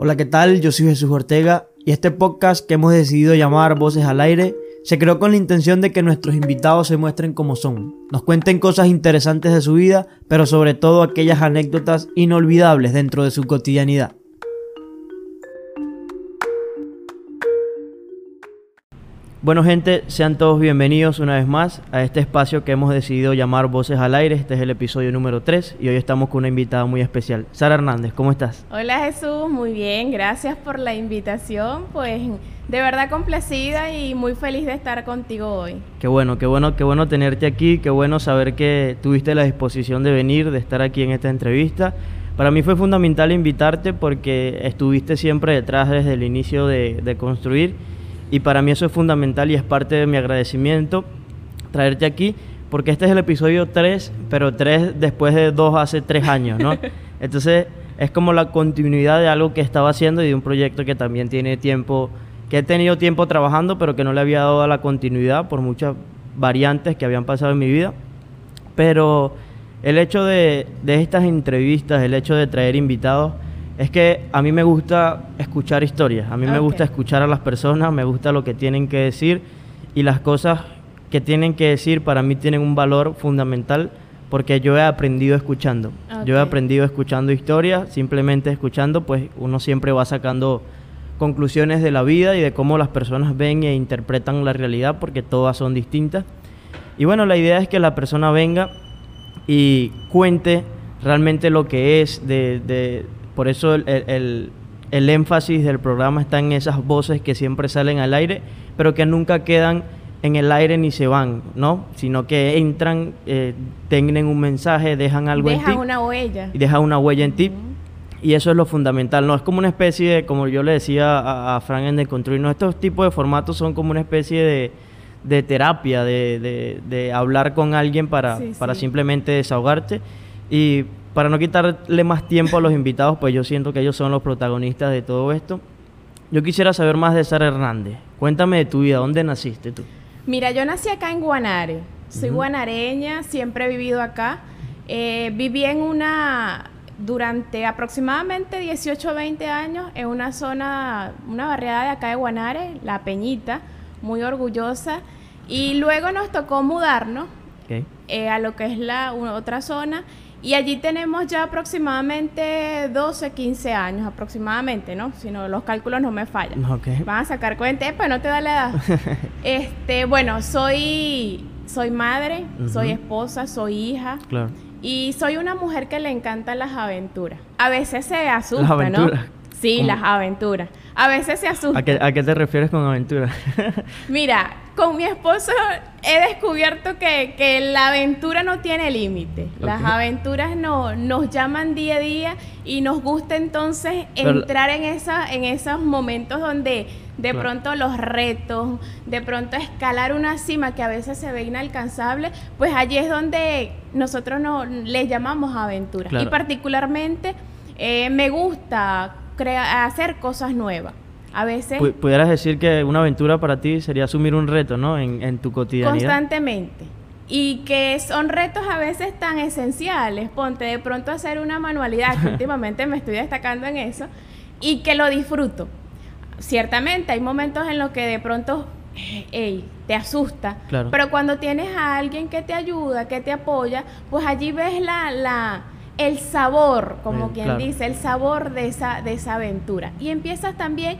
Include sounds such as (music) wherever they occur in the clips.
Hola, ¿qué tal? Yo soy Jesús Ortega y este podcast que hemos decidido llamar Voces al Aire se creó con la intención de que nuestros invitados se muestren como son, nos cuenten cosas interesantes de su vida, pero sobre todo aquellas anécdotas inolvidables dentro de su cotidianidad. Bueno gente, sean todos bienvenidos una vez más a este espacio que hemos decidido llamar Voces al Aire. Este es el episodio número 3 y hoy estamos con una invitada muy especial. Sara Hernández, ¿cómo estás? Hola Jesús, muy bien, gracias por la invitación. Pues de verdad complacida y muy feliz de estar contigo hoy. Qué bueno, qué bueno, qué bueno tenerte aquí, qué bueno saber que tuviste la disposición de venir, de estar aquí en esta entrevista. Para mí fue fundamental invitarte porque estuviste siempre detrás desde el inicio de, de construir y para mí eso es fundamental y es parte de mi agradecimiento traerte aquí, porque este es el episodio 3, pero 3 después de 2 hace 3 años, ¿no? (laughs) Entonces es como la continuidad de algo que estaba haciendo y de un proyecto que también tiene tiempo, que he tenido tiempo trabajando, pero que no le había dado la continuidad por muchas variantes que habían pasado en mi vida. Pero el hecho de, de estas entrevistas, el hecho de traer invitados, es que a mí me gusta escuchar historias, a mí me gusta escuchar a las personas, me gusta lo que tienen que decir y las cosas que tienen que decir para mí tienen un valor fundamental porque yo he aprendido escuchando. Yo he aprendido escuchando historias, simplemente escuchando, pues uno siempre va sacando conclusiones de la vida y de cómo las personas ven e interpretan la realidad porque todas son distintas. Y bueno, la idea es que la persona venga y cuente realmente lo que es de, de por eso el, énfasis del programa está en esas voces que siempre salen al aire, pero que nunca quedan en el aire ni se van, ¿no? Sino que entran, eh, tienen un mensaje, dejan algo en ti. Dejan una huella. Y dejan una huella en ti. Y eso es lo fundamental, ¿no? Es como una especie de, como yo le decía a, a Frank en de Construir, ¿no? Estos tipos de formatos son como una especie de, terapia, de, hablar con alguien para, para simplemente desahogarte. Y para no quitarle más tiempo a los invitados, pues yo siento que ellos son los protagonistas de todo esto. Yo quisiera saber más de Sara Hernández. Cuéntame de tu vida, ¿dónde naciste tú? Mira, yo nací acá en Guanare. Soy guanareña, siempre he vivido acá. Eh, viví en una, durante aproximadamente 18 o 20 años, en una zona, una barriada de acá de Guanare, La Peñita, muy orgullosa. Y luego nos tocó mudarnos eh, a lo que es la otra zona y allí tenemos ya aproximadamente 12, 15 años aproximadamente, ¿no? Si no, los cálculos no me fallan. Van a sacar cuenta, pues no te da la edad. (laughs) este, bueno, soy, soy madre, soy esposa, soy hija. Claro. Y soy una mujer que le encantan las aventuras. A veces se asusta, ¿no? Sí, las aventuras. A veces se asusta. ¿A qué, ¿A qué, te refieres con aventura? Mira, con mi esposo he descubierto que, que la aventura no tiene límite. Las aventuras no, nos llaman día a día y nos gusta entonces entrar en, esa, en esos momentos donde de pronto los retos, de pronto escalar una cima que a veces se ve inalcanzable, pues allí es donde nosotros no, le llamamos aventura. Y particularmente eh, me gusta hacer cosas nuevas. A veces... Pudieras decir que una aventura para ti sería asumir un reto, ¿no? En, en tu cotidianidad. Constantemente. Y que son retos a veces tan esenciales. Ponte de pronto hacer una manualidad, que (laughs) últimamente me estoy destacando en eso, y que lo disfruto. Ciertamente hay momentos en los que de pronto hey, te asusta. Claro. Pero cuando tienes a alguien que te ayuda, que te apoya, pues allí ves la, la el sabor, como quien dice, el sabor de esa, de esa aventura. Y empiezas también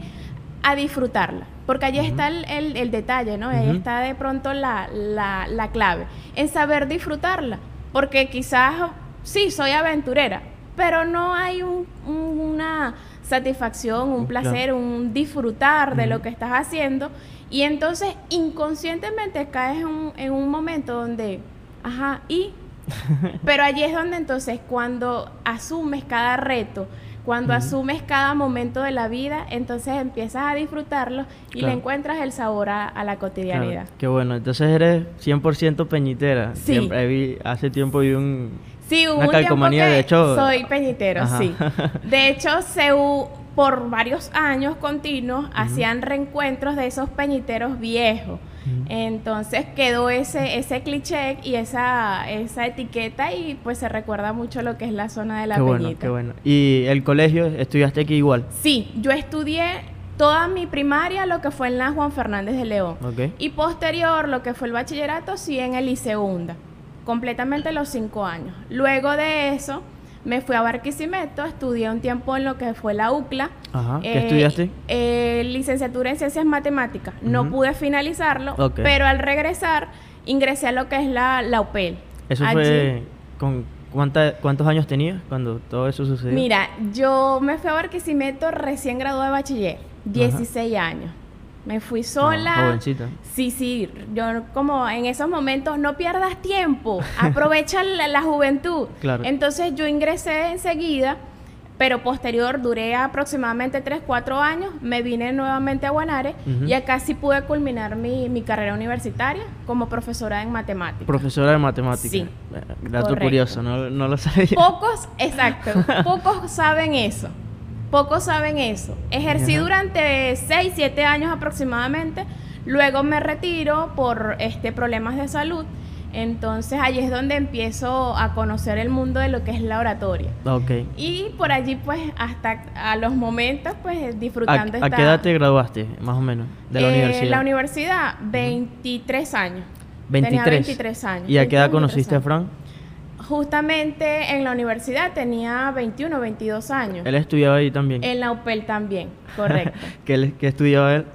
a disfrutarla, porque allí está el, detalle, ¿no? Ahí está de pronto la, la, clave, en saber disfrutarla, porque quizás sí, soy aventurera, pero no hay una satisfacción, un placer, un disfrutar de lo que estás haciendo, y entonces inconscientemente caes en en un momento donde, ajá, y (laughs) pero allí es donde entonces cuando asumes cada reto, cuando asumes cada momento de la vida, entonces empiezas a disfrutarlo y le encuentras el sabor a, la cotidianidad. Qué bueno, entonces eres 100% peñitera. Sí. Siempre, hace tiempo vi un, sí, una calcomanía, de hecho... Soy peñitero, sí. (laughs) De hecho, se por varios años continuos hacían reencuentros de esos peñiteros viejos. Entonces quedó ese, ese cliché y esa, esa etiqueta y pues se recuerda mucho lo que es la zona de la qué Peñita. Bueno, qué bueno. ¿Y el colegio estudiaste aquí igual? Sí, yo estudié toda mi primaria lo que fue en la Juan Fernández de León. Y posterior lo que fue el bachillerato sí en el Liceunda. Completamente los cinco años. Luego de eso me fui a Barquisimeto, estudié un tiempo en lo que fue la UCLA. Ajá. ¿Qué estudiaste? Eh, licenciatura en Ciencias Matemáticas. No pude finalizarlo, pero al regresar ingresé a lo que es la, la UPEL. ¿Eso fue con cuántos años tenías cuando todo eso sucedió? Mira, yo me fui a Barquisimeto recién graduada de bachiller, 16 años. Me fui sola. jovencita. Sí, sí. Yo como en esos momentos no pierdas tiempo. (laughs) Aprovecha la, juventud. Claro. Entonces yo ingresé enseguida, pero posterior duré aproximadamente 3, 4 años. Me vine nuevamente a Guanare y acá sí pude culminar mi, mi, carrera universitaria como profesora en matemáticas. Profesora de matemáticas. Sí. Dato curioso, no, no lo sabía. Pocos, exacto. (laughs) pocos saben eso. Pocos saben eso. Ejercí durante 6, 7 años aproximadamente. Luego me retiro por este, problemas de salud. Entonces allí es donde empiezo a conocer el mundo de lo que es la oratoria. Okay. Y por allí pues hasta a los momentos pues disfrutando ¿A, ¿A qué edad te graduaste más o menos de la eh, universidad? La universidad 23 años. 23. Tenía 23 años. ¿Y a qué edad conociste a Fran? Justamente en la universidad tenía 21, 22 años. ¿Él estudiaba ahí también? En la UPEL también, correcto. (laughs) ¿Qué, estudiaba él?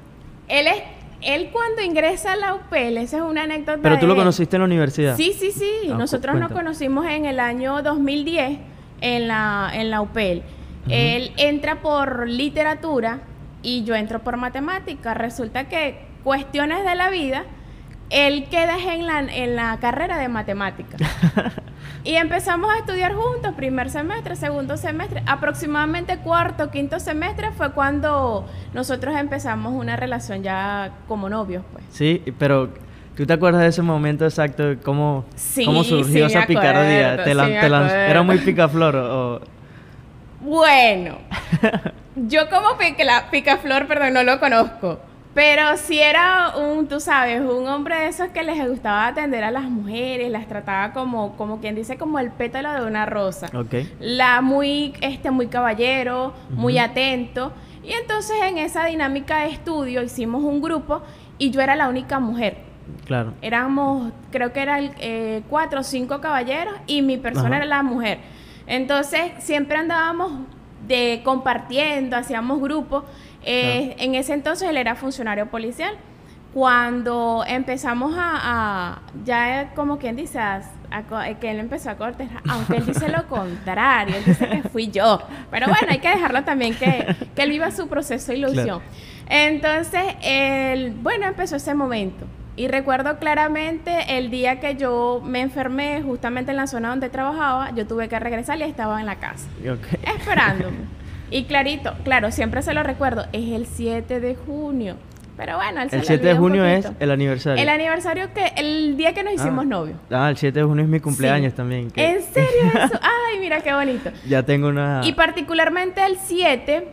Él es él cuando ingresa a la UPEL, esa es una anécdota. ¿Pero tú lo conociste en la universidad? Sí, sí, sí. Ah, Nosotros nos conocimos en el año 2010 en la, en la UPEL. Él entra por literatura y yo entro por matemática. Resulta que cuestiones de la vida, él queda en la, en la carrera de matemáticas. (laughs) Y empezamos a estudiar juntos, primer semestre, segundo semestre, aproximadamente cuarto, quinto semestre fue cuando nosotros empezamos una relación ya como novios, pues. Sí, pero ¿tú te acuerdas de ese momento exacto? ¿Cómo, cómo surgió esa picardía? ¿Era muy picaflor o...? Bueno, (laughs) yo como pica, picaflor, perdón, no lo conozco. Pero si era un, tú sabes, un hombre de esos que les gustaba atender a las mujeres, las trataba como, como quien dice, como el pétalo de una rosa. Okay. La muy, este, muy caballero, muy atento. Y entonces en esa dinámica de estudio hicimos un grupo y yo era la única mujer. Claro. Éramos, creo que eran eh, cuatro o cinco caballeros y mi persona era la mujer. Entonces siempre andábamos de compartiendo, hacíamos grupos eh, en ese entonces él era funcionario policial. Cuando empezamos a, ya como quien dice, a, que él empezó a cortejar, aunque él dice lo (laughs) contrario, él dice que fui yo. Pero bueno, hay que dejarlo también que, que él viva su proceso de ilusión. Entonces, él, bueno, empezó ese momento. Y recuerdo claramente el día que yo me enfermé, justamente en la zona donde trabajaba, yo tuve que regresar y estaba en la casa, esperándome. Y clarito, claro, siempre se lo recuerdo, es el 7 de junio. Pero bueno, el 7 de junio es el aniversario. El aniversario que, el día que nos hicimos novios. Ah, el 7 de junio es mi cumpleaños también. ¿En serio (laughs) eso? Ay, mira qué bonito. Ya tengo una... Y particularmente el 7,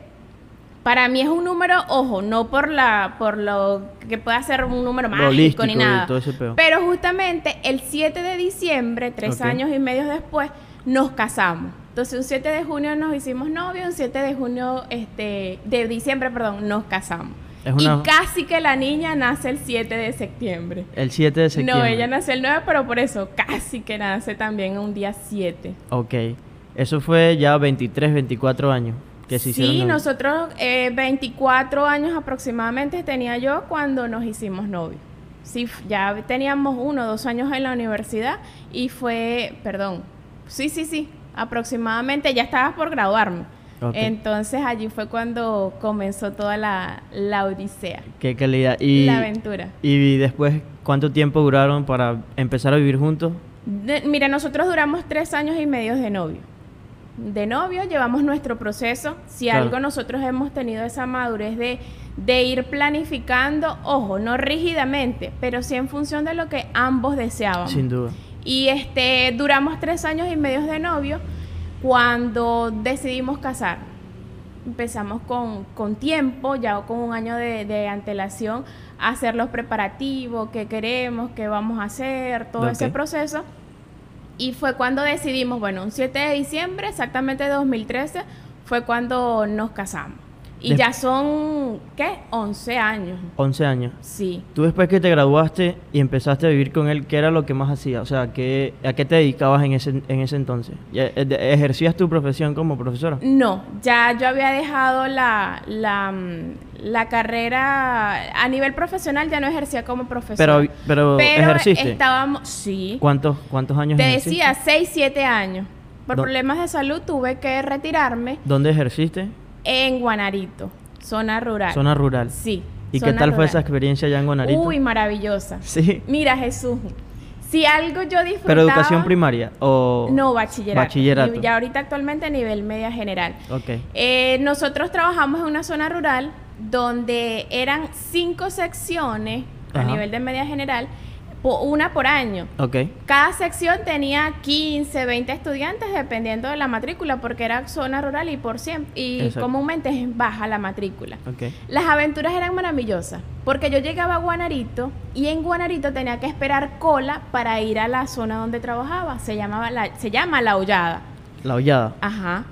para mí es un número, ojo, no por la por lo que pueda ser un número mágico ni nada. Pero justamente el 7 de diciembre, tres años y medio después, nos casamos. Entonces, un 7 de junio nos hicimos novios, un 7 de junio, este, de diciembre, perdón, nos casamos. Y casi que la niña nace el 7 de septiembre. El 7 de septiembre. No, ella nace el 9, pero por eso casi que nace también un día 7. Ok. Eso fue ya 23, 24 años que se hicieron. Sí, nosotros eh, 24 años aproximadamente tenía yo cuando nos hicimos novios. Sí, ya teníamos uno dos años en la universidad y fue, perdón, sí, sí, sí, aproximadamente, ya estabas por graduarme. Entonces allí fue cuando comenzó toda la, la odisea. Qué calidad. Y, la aventura. Y después, ¿cuánto tiempo duraron para empezar a vivir juntos? mira, nosotros duramos tres años y medio de novio. De novio llevamos nuestro proceso. Si algo nosotros hemos tenido esa madurez de, de ir planificando, ojo, no rígidamente, pero sí en función de lo que ambos deseábamos. Sin duda. Y este, duramos tres años y medio de novio cuando decidimos casar. empezamos con, con tiempo, ya con un año de, de antelación, a hacer los preparativos, qué queremos, qué vamos a hacer, todo ese proceso. Y fue cuando decidimos, bueno, un 7 de diciembre, exactamente de 2013, fue cuando nos casamos. Y Des- ya son, ¿qué? 11 años. 11 años. Sí. Tú después que te graduaste y empezaste a vivir con él, ¿qué era lo que más hacías? O sea, ¿qué, ¿a qué te dedicabas en ese, en ese entonces? ¿Ya- eh, ¿Ejercías tu profesión como profesora? No, ya yo había dejado la, la, mm, la carrera a nivel profesional, ya no ejercía como profesora. Pero, pero, Pero ¿ejerciste? estábamos, sí. ¿Cuántos, ¿Cuántos años Te ejerciste? decía, 6, 7 años. Por problemas de salud tuve que retirarme ¿Dónde ejerciste? En Guanarito, zona rural. Zona rural. Sí. ¿Y qué tal fue esa experiencia allá en Guanarito? Uy, maravillosa. Sí. Mira, Jesús, si algo yo disfrutaba... ¿Pero educación primaria o...? No, bachillerato. Bachillerato. Ya ahorita actualmente a nivel media general. Ok. Eh, nosotros trabajamos en una zona rural donde eran cinco secciones a nivel de media general, una por año. Ok. Cada sección tenía 15, 20 estudiantes dependiendo de la matrícula porque era zona rural y por siempre y Exacto. comúnmente es baja la matrícula. Ok. Las aventuras eran maravillosas porque yo llegaba a Guanarito y en Guanarito tenía que esperar cola para ir a la zona donde trabajaba. Se llamaba la, se llama La Hollada. La hollada. Ajá.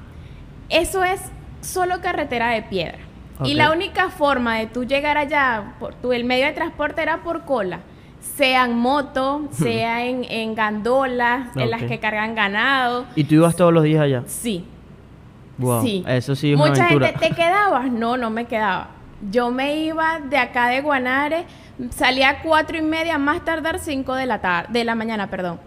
Eso es solo carretera de piedra. Y la única forma de tú llegar allá, por tu, el medio de transporte era por cola. Sea en moto, (laughs) sea en, en gandolas, en las que cargan ganado. ¿Y tú ibas todos los días allá? Sí. Wow. Sí. Eso sí es una Mucha aventura. gente, ¿te (laughs) quedabas? No, no me quedaba. Yo me iba de acá de Guanare, salía a cuatro y media, más tardar cinco de la tarde, de la mañana, perdón.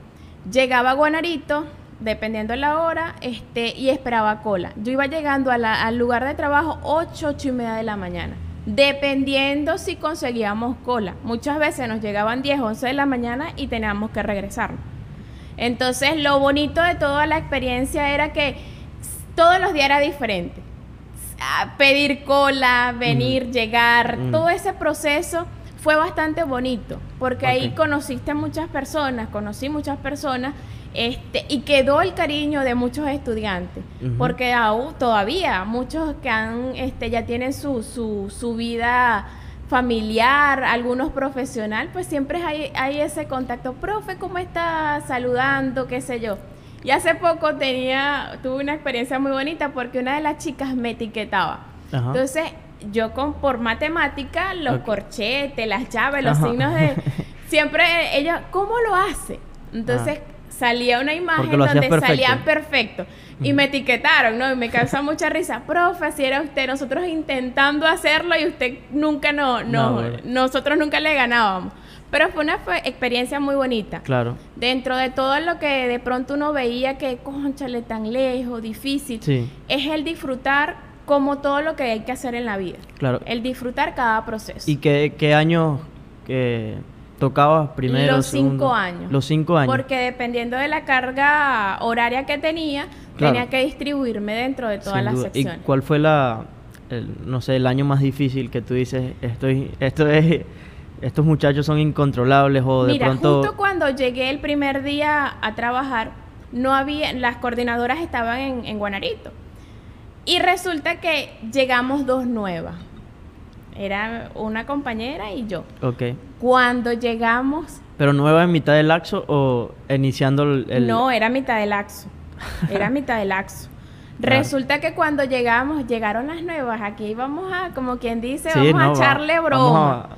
Llegaba a Guanarito, dependiendo de la hora, este, y esperaba cola. Yo iba llegando a la- al lugar de trabajo ocho, ocho y media de la mañana. Dependiendo si conseguíamos cola. Muchas veces nos llegaban 10, 11 de la mañana y teníamos que regresarnos. Entonces, lo bonito de toda la experiencia era que todos los días era diferente. Pedir cola, venir, llegar, Mm. todo ese proceso fue bastante bonito, porque ahí conociste muchas personas, conocí muchas personas, este, y quedó el cariño de muchos estudiantes, porque aún todavía muchos que han, este, ya tienen su, su, su vida familiar, algunos profesional, pues siempre hay, hay ese contacto, profe, ¿cómo está? Saludando, qué sé yo. Y hace poco tenía, tuve una experiencia muy bonita porque una de las chicas me etiquetaba. Ajá. Entonces, yo con por matemática, los corchetes, las llaves, los Ajá. signos de (laughs) siempre ella, ¿cómo lo hace? Entonces, salía una imagen donde perfecto. salía perfecto y me etiquetaron, ¿no? Y me causa mucha risa. (laughs) Profe, si era usted, nosotros intentando hacerlo y usted nunca no, no, nosotros nunca le ganábamos. Pero fue una fue- experiencia muy bonita Claro. dentro de todo lo que de pronto uno veía que, conchale, tan lejos, difícil, Sí. es el disfrutar como todo lo que hay que hacer en la vida. Claro. El disfrutar cada proceso. ¿Y qué, qué años que tocabas primero? Los cinco años. Los cinco años. Porque dependiendo de la carga horaria que tenía, Claro. tenía que distribuirme dentro de todas Sin las duda. ¿Y secciones. cuál fue la, el, no sé, el año más difícil que tú dices, estoy, esto es, estos muchachos son incontrolables o de Mira, pronto... justo cuando llegué el primer día a trabajar, no había, las coordinadoras estaban en, en Guanarito. Y resulta que llegamos dos nuevas. Era una compañera y yo. Ok. Cuando llegamos, ¿Pero nueva en mitad del laxo o iniciando el...? el- no, era mitad del laxo. (laughs) Era mitad del laxo. Claro. Resulta que cuando llegamos, llegaron las nuevas. Aquí vamos a, como quien dice, Sí, vamos no, a echarle broma. a-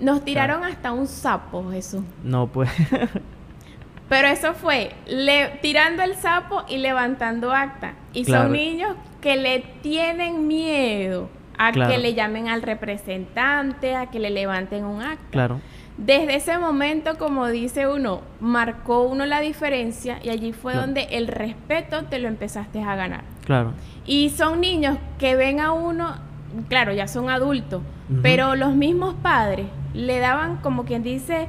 Nos tiraron hasta un sapo, Jesús. No, pues... (laughs) Pero eso fue le, tirando el sapo y levantando acta. Y Claro. son niños que le tienen miedo a Claro. que le llamen al representante, a que le levanten un acta. claro. Desde ese momento, como dice uno, marcó uno la diferencia y allí fue Claro. donde el respeto te lo empezaste a ganar. Claro. Y son niños que ven a uno, claro, ya son adultos, pero los mismos padres le daban como quien dice,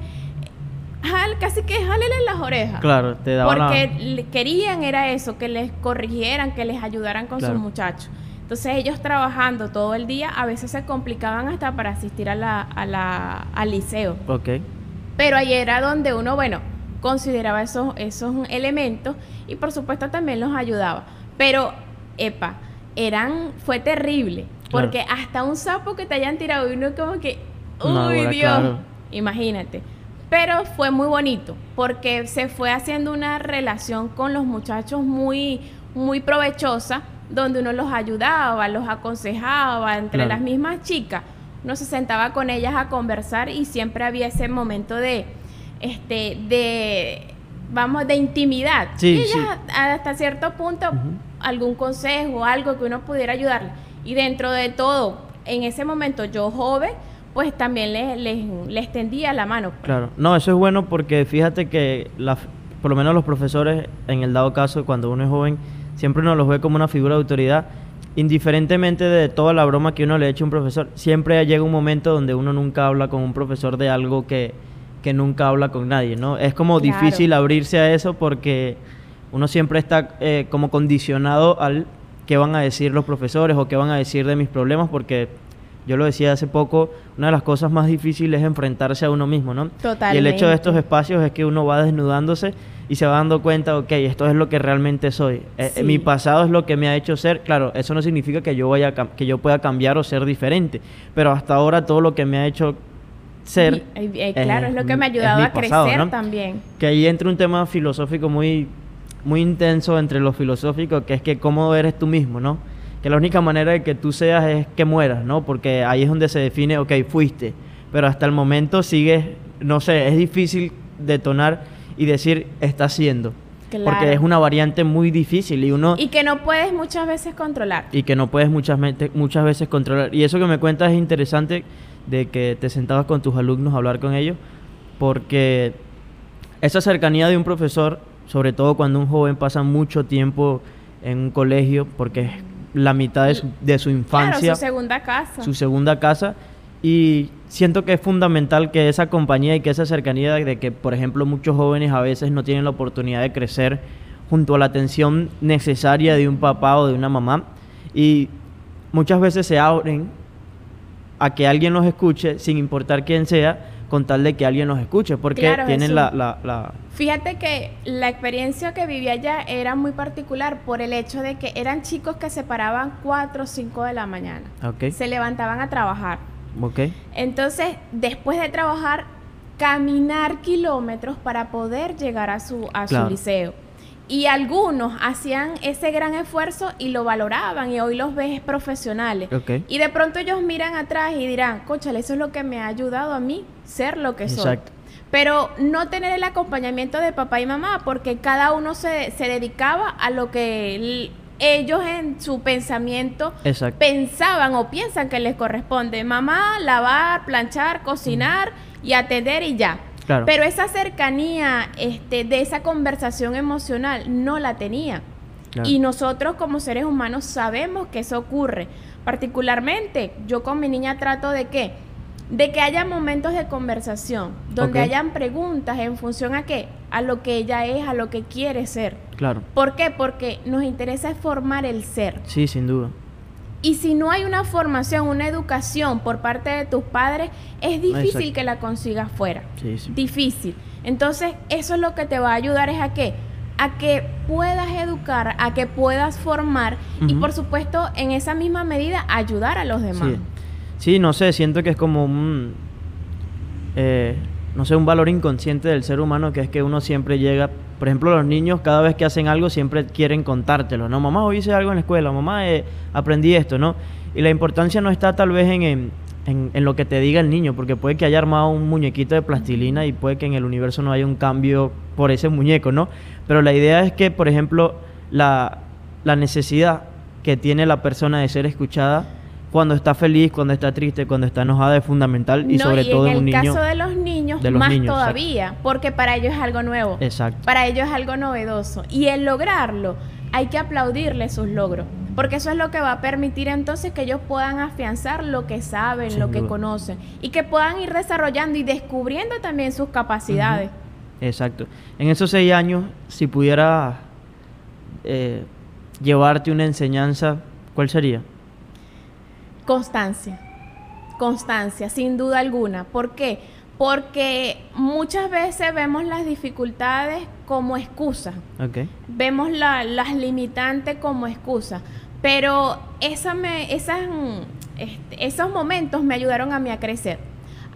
"Jal- casi que jálele las orejas. Claro, te daban Porque querían era eso, que les corrigieran, que les ayudaran con Claro. sus muchachos. Entonces ellos trabajando todo el día, a veces se complicaban hasta para asistir a la, a la, al liceo. Ok. Pero ahí era donde uno, bueno, consideraba esos, esos elementos y por supuesto también los ayudaba. Pero, epa, eran, fue terrible. Porque hasta un sapo que te hayan tirado y uno como que, uy Dios, claro. imagínate. Pero fue muy bonito porque se fue haciendo una relación con los muchachos muy, muy provechosa, donde uno los ayudaba, los aconsejaba, entre Claro. las mismas chicas. Uno se sentaba con ellas a conversar y siempre había ese momento de, este, de, vamos, de intimidad. Sí, y ellas sí. hasta cierto punto, algún consejo, algo que uno pudiera ayudarle. Y dentro de todo, en ese momento yo joven, pues también les, les, les tendía la mano. pues. Claro, no, eso es bueno porque fíjate que la, por lo menos los profesores, en el dado caso, cuando uno es joven, siempre uno los ve como una figura de autoridad. Indiferentemente de toda la broma que uno le eche a un profesor, siempre llega un momento donde uno nunca habla con un profesor de algo que, que nunca habla con nadie, ¿no? Es como Claro. difícil abrirse a eso porque uno siempre está eh, como condicionado al qué van a decir los profesores o qué van a decir de mis problemas porque yo lo decía hace poco, una de las cosas más difíciles es enfrentarse a uno mismo, ¿no? Y el hecho de estos Totalmente. espacios es que uno va desnudándose y se va dando cuenta, ok, esto es lo que realmente soy. Eh, Sí. mi pasado es lo que me ha hecho ser. Claro, eso no significa que yo, vaya que yo pueda cambiar o ser diferente, pero hasta ahora todo lo que me ha hecho ser... Y- eh, eh, claro, eh, es lo que me ha ayudado a pasado, crecer ¿no? también. Que ahí entra un tema filosófico muy, muy intenso entre lo filosófico, que es que cómo eres tú mismo, ¿no? Que la única manera de que tú seas es que mueras, ¿no? Porque ahí es donde se define, ok, fuiste, pero hasta el momento sigues, no sé, es difícil detonar y decir, está siendo. Claro. Porque es una variante muy difícil y uno... Y que no puedes muchas veces controlar. y que no puedes muchas, muchas veces controlar. Y eso que me cuentas es interesante de que te sentabas con tus alumnos a hablar con ellos, porque esa cercanía de un profesor, sobre todo cuando un joven pasa mucho tiempo en un colegio, porque es la mitad de su, de su infancia, Claro, su segunda casa. su segunda casa, y siento que es fundamental que esa compañía y que esa cercanía de que, por ejemplo, muchos jóvenes a veces no tienen la oportunidad de crecer junto a la atención necesaria de un papá o de una mamá, y muchas veces se abren a que alguien los escuche, sin importar quién sea, con tal de que alguien los escuche, porque Claro, tienen la, la, la- Fíjate que la experiencia que viví allá era muy particular por el hecho de que eran chicos que se paraban 4 o 5 de la mañana. Se levantaban a trabajar. Entonces, después de trabajar, caminar kilómetros para poder llegar a su, a Claro. su liceo. Y algunos hacían ese gran esfuerzo y lo valoraban y hoy los ves profesionales. Y de pronto ellos miran atrás y dirán, cóchale, eso es lo que me ha ayudado a mí ser lo que soy. Exacto. Pero no tener el acompañamiento de papá y mamá, porque cada uno se, se dedicaba a lo que ellos en su pensamiento Exacto. pensaban o piensan que les corresponde. Mamá, lavar, planchar, cocinar y atender y ya. Claro. Pero esa cercanía este, de esa conversación emocional no la tenía. Claro. Y nosotros como seres humanos sabemos que eso ocurre. Particularmente, yo con mi niña trato de qué? De que haya momentos de conversación, donde hayan preguntas en función a qué? A lo que ella es, a lo que quiere ser. Claro. ¿Por qué? Porque nos interesa formar el ser. Sí, sin duda. Y si no hay una formación, una educación por parte de tus padres, es difícil Exacto. que la consigas fuera. Sí, sí. Difícil. Entonces, eso es lo que te va a ayudar es a qué? A que puedas educar, a que puedas formar y por supuesto, en esa misma medida, ayudar a los demás. Sí. Sí, no sé, siento que es como un, eh, no sé, un valor inconsciente del ser humano que es que uno siempre llega, por ejemplo, los niños cada vez que hacen algo siempre quieren contártelo, ¿no? Mamá, hoy hice algo en la escuela, mamá, eh, aprendí esto, ¿no? Y la importancia no está tal vez en, en, en- en lo que te diga el niño, porque puede que haya armado un muñequito de plastilina y puede que en el universo no haya un cambio por ese muñeco, ¿no? Pero la idea es que, por ejemplo, la, la necesidad que tiene la persona de ser escuchada cuando está feliz, cuando está triste, cuando está enojada es fundamental y No, sobre todo en en el un niño. caso de los niños, de los más niños, exacto. todavía, porque para ellos es algo nuevo. Exacto. Para ellos es algo novedoso. Y el lograrlo, hay que aplaudirle sus logros. Porque eso es lo que va a permitir entonces que ellos puedan afianzar lo que saben, Sin lo que conocen. Y que puedan ir desarrollando y descubriendo también sus capacidades. Exacto. En esos seis años, si pudiera eh, llevarte una enseñanza, ¿cuál sería? Constancia. Constancia, sin duda alguna. ¿Por qué? Porque muchas veces vemos las dificultades como excusa. Vemos la- las limitantes como excusa. Pero esa me, esas, mm, este, esos momentos me ayudaron a mí a crecer,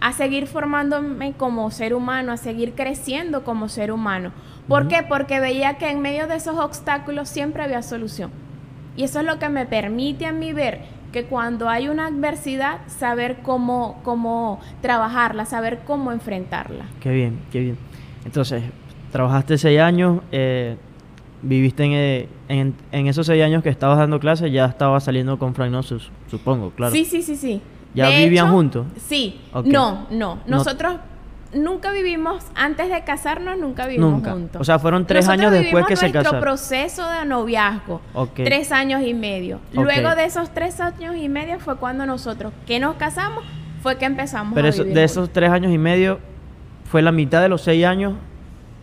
a seguir formándome como ser humano, a seguir creciendo como ser humano. ¿Por qué? Porque veía que en medio de esos obstáculos siempre había solución. Y eso es lo que me permite a mí ver que cuando hay una adversidad, saber cómo, cómo trabajarla, saber cómo enfrentarla. Qué bien, qué bien. Entonces, trabajaste seis años, eh, viviste eh, en, en, esos seis años que estabas dando clases, ya estabas saliendo con Frank Nosus, supongo, claro. Sí, sí, sí, sí. ¿Ya vivían juntos? Sí. No, no. Nosotros nunca vivimos, antes de casarnos, nunca vivimos juntos. O sea, fueron tres años después que se casaron. nuestro proceso de noviazgo. Tres años y medio. Luego de esos tres años y medio fue cuando nosotros, que nos casamos, fue que empezamos Pero a vivir de esos tres años y medio, ¿fue la mitad de los seis años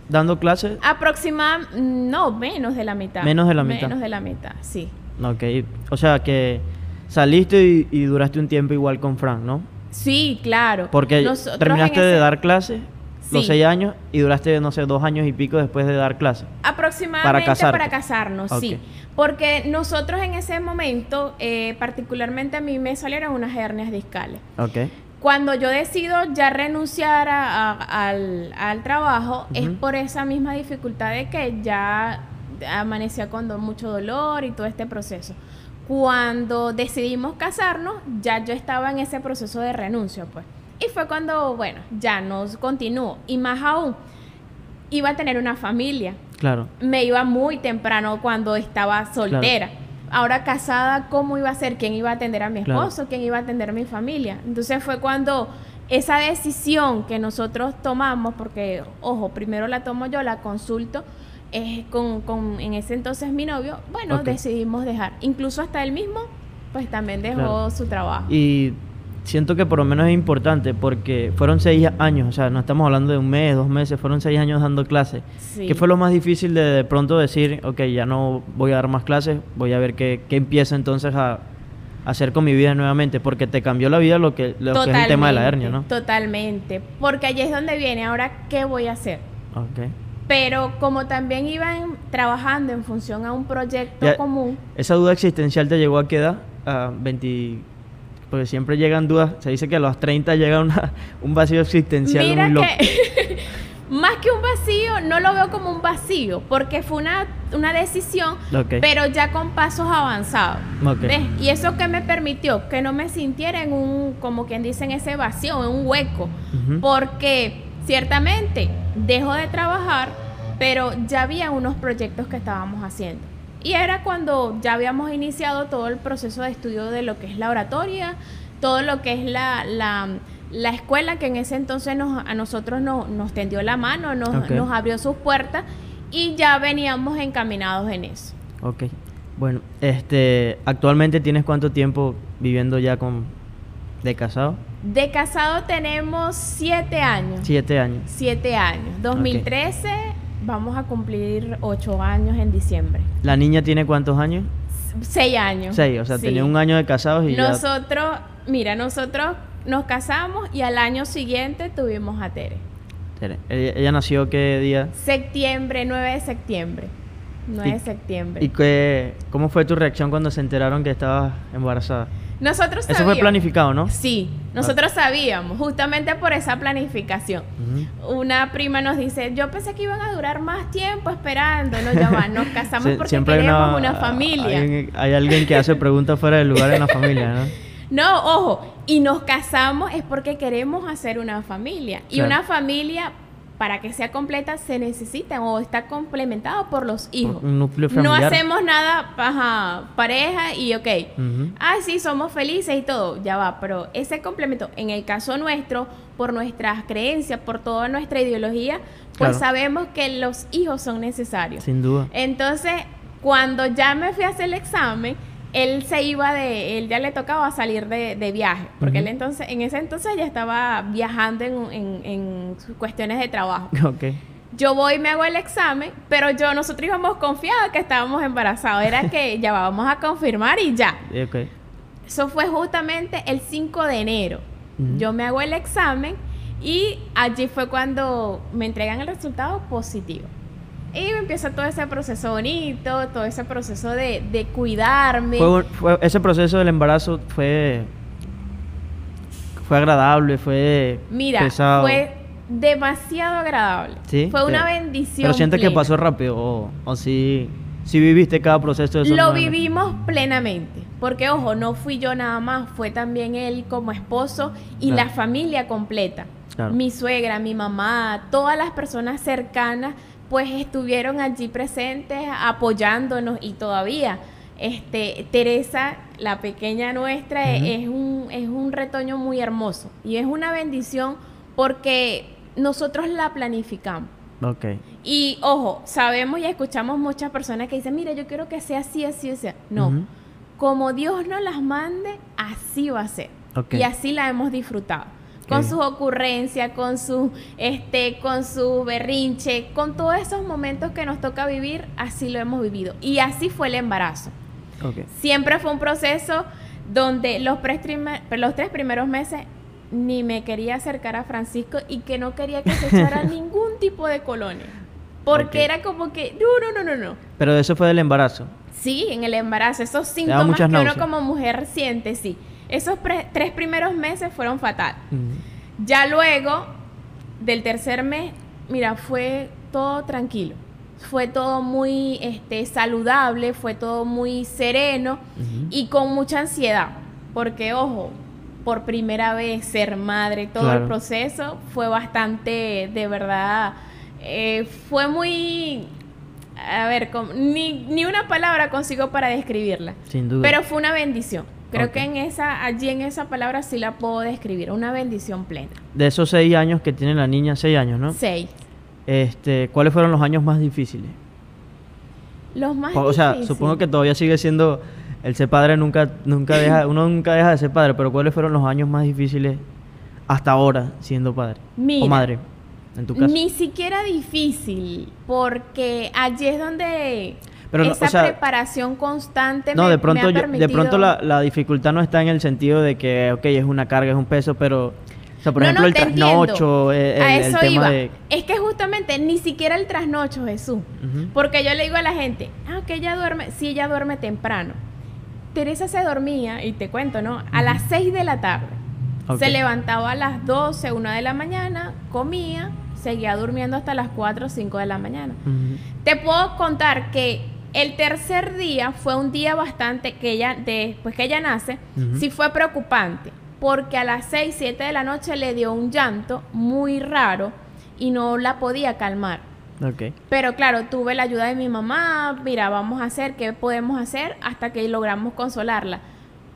dando clases? Aproximadamente, no, menos de la mitad. Menos de la mitad. Menos de la mitad, sí. Ok, o sea que saliste y, duraste un tiempo igual con Frank, ¿no? Sí, claro. Porque terminaste de dar clases los seis años y duraste, no sé, dos años y pico después de dar clases. Aproximadamente para, casarnos, sí. Porque nosotros en ese momento, eh, particularmente a mí me salieron unas hernias discales. Ok. Cuando yo decido ya renunciar al, trabajo, es por esa misma dificultad de que ya amanecía con mucho dolor y todo este proceso. Cuando decidimos casarnos, ya yo estaba en ese proceso de renuncia, pues. Y fue cuando, bueno, ya nos continuó. Y más aún, iba a tener una familia. Claro. Me iba muy temprano cuando estaba soltera. Ahora casada, ¿cómo iba a ser? ¿Quién iba a atender a mi esposo? ¿Quién iba a atender a mi familia? Entonces fue cuando esa decisión que nosotros tomamos, porque, ojo, primero la tomo yo, la consulto eh, con, con, en ese entonces mi novio, bueno, decidimos dejar. Incluso hasta él mismo, pues también dejó su trabajo. Y siento que por lo menos es importante porque fueron seis años, o sea, no estamos hablando de un mes, dos meses, fueron seis años dando clases. ¿Qué fue lo más difícil de de pronto decir, ok, ya no voy a dar más clases, voy a ver qué, qué empiezo entonces a, hacer con mi vida nuevamente? Porque te cambió la vida lo que, lo que es el tema de la hernia, ¿no? Totalmente, porque allí es donde viene, ahora, ¿qué voy a hacer? Ok. Pero como también iban trabajando en función a un proyecto común. ¿Esa duda existencial te llegó a qué edad? A 20 porque siempre llegan dudas. Se dice que a los 30 llega una, un vacío existencial Mira que (laughs) más que un vacío, no lo veo como un vacío, porque fue una, una decisión, pero ya con pasos avanzados. Y eso que me permitió que no me sintiera en un, como quien dice, en ese vacío, en un hueco, porque ciertamente dejo de trabajar, pero ya había unos proyectos que estábamos haciendo. Y era cuando ya habíamos iniciado todo el proceso de estudio de lo que es la oratoria, todo lo que es la, la, escuela que en ese entonces nos, a nosotros nos tendió la mano, nos, nos abrió sus puertas y ya veníamos encaminados en eso. Ok. Bueno, este, actualmente tienes cuánto tiempo viviendo ya con de casado? De casado tenemos siete años. Siete años. Siete años. 2013 vamos a cumplir ocho años en diciembre. ¿La niña tiene cuántos años? Seis años. Seis, o sea, tenía un año de casados y Nosotros, mira, nosotros nos casamos y al año siguiente tuvimos a Tere. Tere. ¿Ella, nació qué día? Septiembre, 9 de septiembre. 9 de septiembre. ¿Y qué, cómo fue tu reacción cuando se enteraron que estabas embarazada? Nosotros Eso fue planificado, ¿no? Sí, nosotros sabíamos, justamente por esa planificación. Una prima nos dice, yo pensé que iban a durar más tiempo esperando, no, ya va, nos (laughs) casamos porque queremos una, familia. Hay, alguien que hace preguntas fuera del lugar en la familia, ¿no? (laughs) No, ojo, y nos casamos es porque queremos hacer una familia. Y una familia para que sea completa se necesita o está complementado por los hijos. No hacemos nada pareja y ok. Ah, sí, somos felices y todo, ya va, pero ese complemento, en el caso nuestro, por nuestras creencias, por toda nuestra ideología, pues sabemos que los hijos son necesarios. Sin duda. Entonces, cuando ya me fui a hacer el examen, él se iba de, él ya le tocaba salir de, viaje, porque él entonces, en ese entonces ya estaba viajando en, en, cuestiones de trabajo. (laughs) Okay. Yo voy y me hago el examen, pero yo, nosotros íbamos confiados que estábamos embarazados, era que ya vamos a confirmar y ya. (laughs) Okay. Eso fue justamente el 5 de enero. Yo me hago el examen y allí fue cuando me entregan el resultado positivo. Y empieza todo ese proceso bonito, todo ese proceso de, de cuidarme. Fue, fue- ese proceso del embarazo fue fue agradable, fue Mira, pesado. fue demasiado agradable. ¿Sí? Fue una Pero- bendición. Pero sientes que pasó rápido o, o sí, sí viviste cada proceso de Lo vivimos plenamente, porque ojo, no fui yo nada más, fue también él como esposo y Claro. la familia completa. Claro. Mi suegra, mi mamá, todas las personas cercanas, pues estuvieron allí presentes apoyándonos y todavía. Este, Teresa, la pequeña nuestra, e- es, un, es un retoño muy hermoso y es una bendición porque nosotros la planificamos. Y ojo, sabemos y escuchamos muchas personas que dicen, mira, yo quiero que sea así, así, así. No, como Dios nos las mande, así va a ser. Ok. Y así la hemos disfrutado. Con sus ocurrencias, con su, este, con su berrinche, con todos esos momentos que nos toca vivir, así lo hemos vivido. Y así fue el embarazo. Siempre fue un proceso donde los, los tres primeros meses ni me quería acercar a Francisco y que no quería que se echara (laughs) ningún tipo de colonia. Porque era como que, no, no, no, no, no. Pero eso fue del embarazo. Sí, en el embarazo, esos síntomas que uno como mujer siente, sí. Esos tres primeros meses fueron fatal. Ya luego del tercer mes, mira, fue todo tranquilo. Fue todo muy este, saludable, fue todo muy sereno y con mucha ansiedad. Porque, ojo, por primera vez ser madre, todo Claro. el proceso fue bastante, de verdad, eh, fue muy... A ver, ni, ni una palabra consigo para describirla. Sin duda. Pero fue una bendición. Creo que en esa, allí en esa palabra sí la puedo describir. Una bendición plena. de esos seis años que tiene la niña, seis años, ¿no? Seis. Este, ¿cuáles fueron los años más difíciles? Los más O sea, difíciles. supongo que todavía sigue siendo el ser padre nunca nunca deja (laughs) uno nunca deja de ser padre, pero ¿cuáles fueron los años más difíciles hasta ahora siendo padre Mira, o madre en tu caso? Ni siquiera difícil, porque allí es donde Pero no, esa o sea, preparación constante No, me, de me pronto ha yo- de permitido... pronto la, la dificultad no está en el sentido de que ok, es una carga, es un peso, pero o sea, por No, ejemplo no, el trasnocho, eh, el, A el eso tema iba. de Es que justamente ni siquiera el trasnocho, Jesús. Porque yo le digo a la gente, ah, que ella duerme, sí, ella duerme temprano. Teresa se dormía, y te cuento, ¿no? A las 6 de la tarde. Se levantaba a las 12, 1 de la mañana, comía, seguía durmiendo hasta las 4 o 5 de la mañana. Te puedo contar que el tercer día fue un día bastante que ella, después que ella nace, sí fue preocupante, porque a las 6, 7 de la noche le dio un llanto muy raro y no la podía calmar. Ok. Pero claro, tuve la ayuda de mi mamá, mira, vamos a hacer, ¿qué podemos hacer? Hasta que logramos consolarla.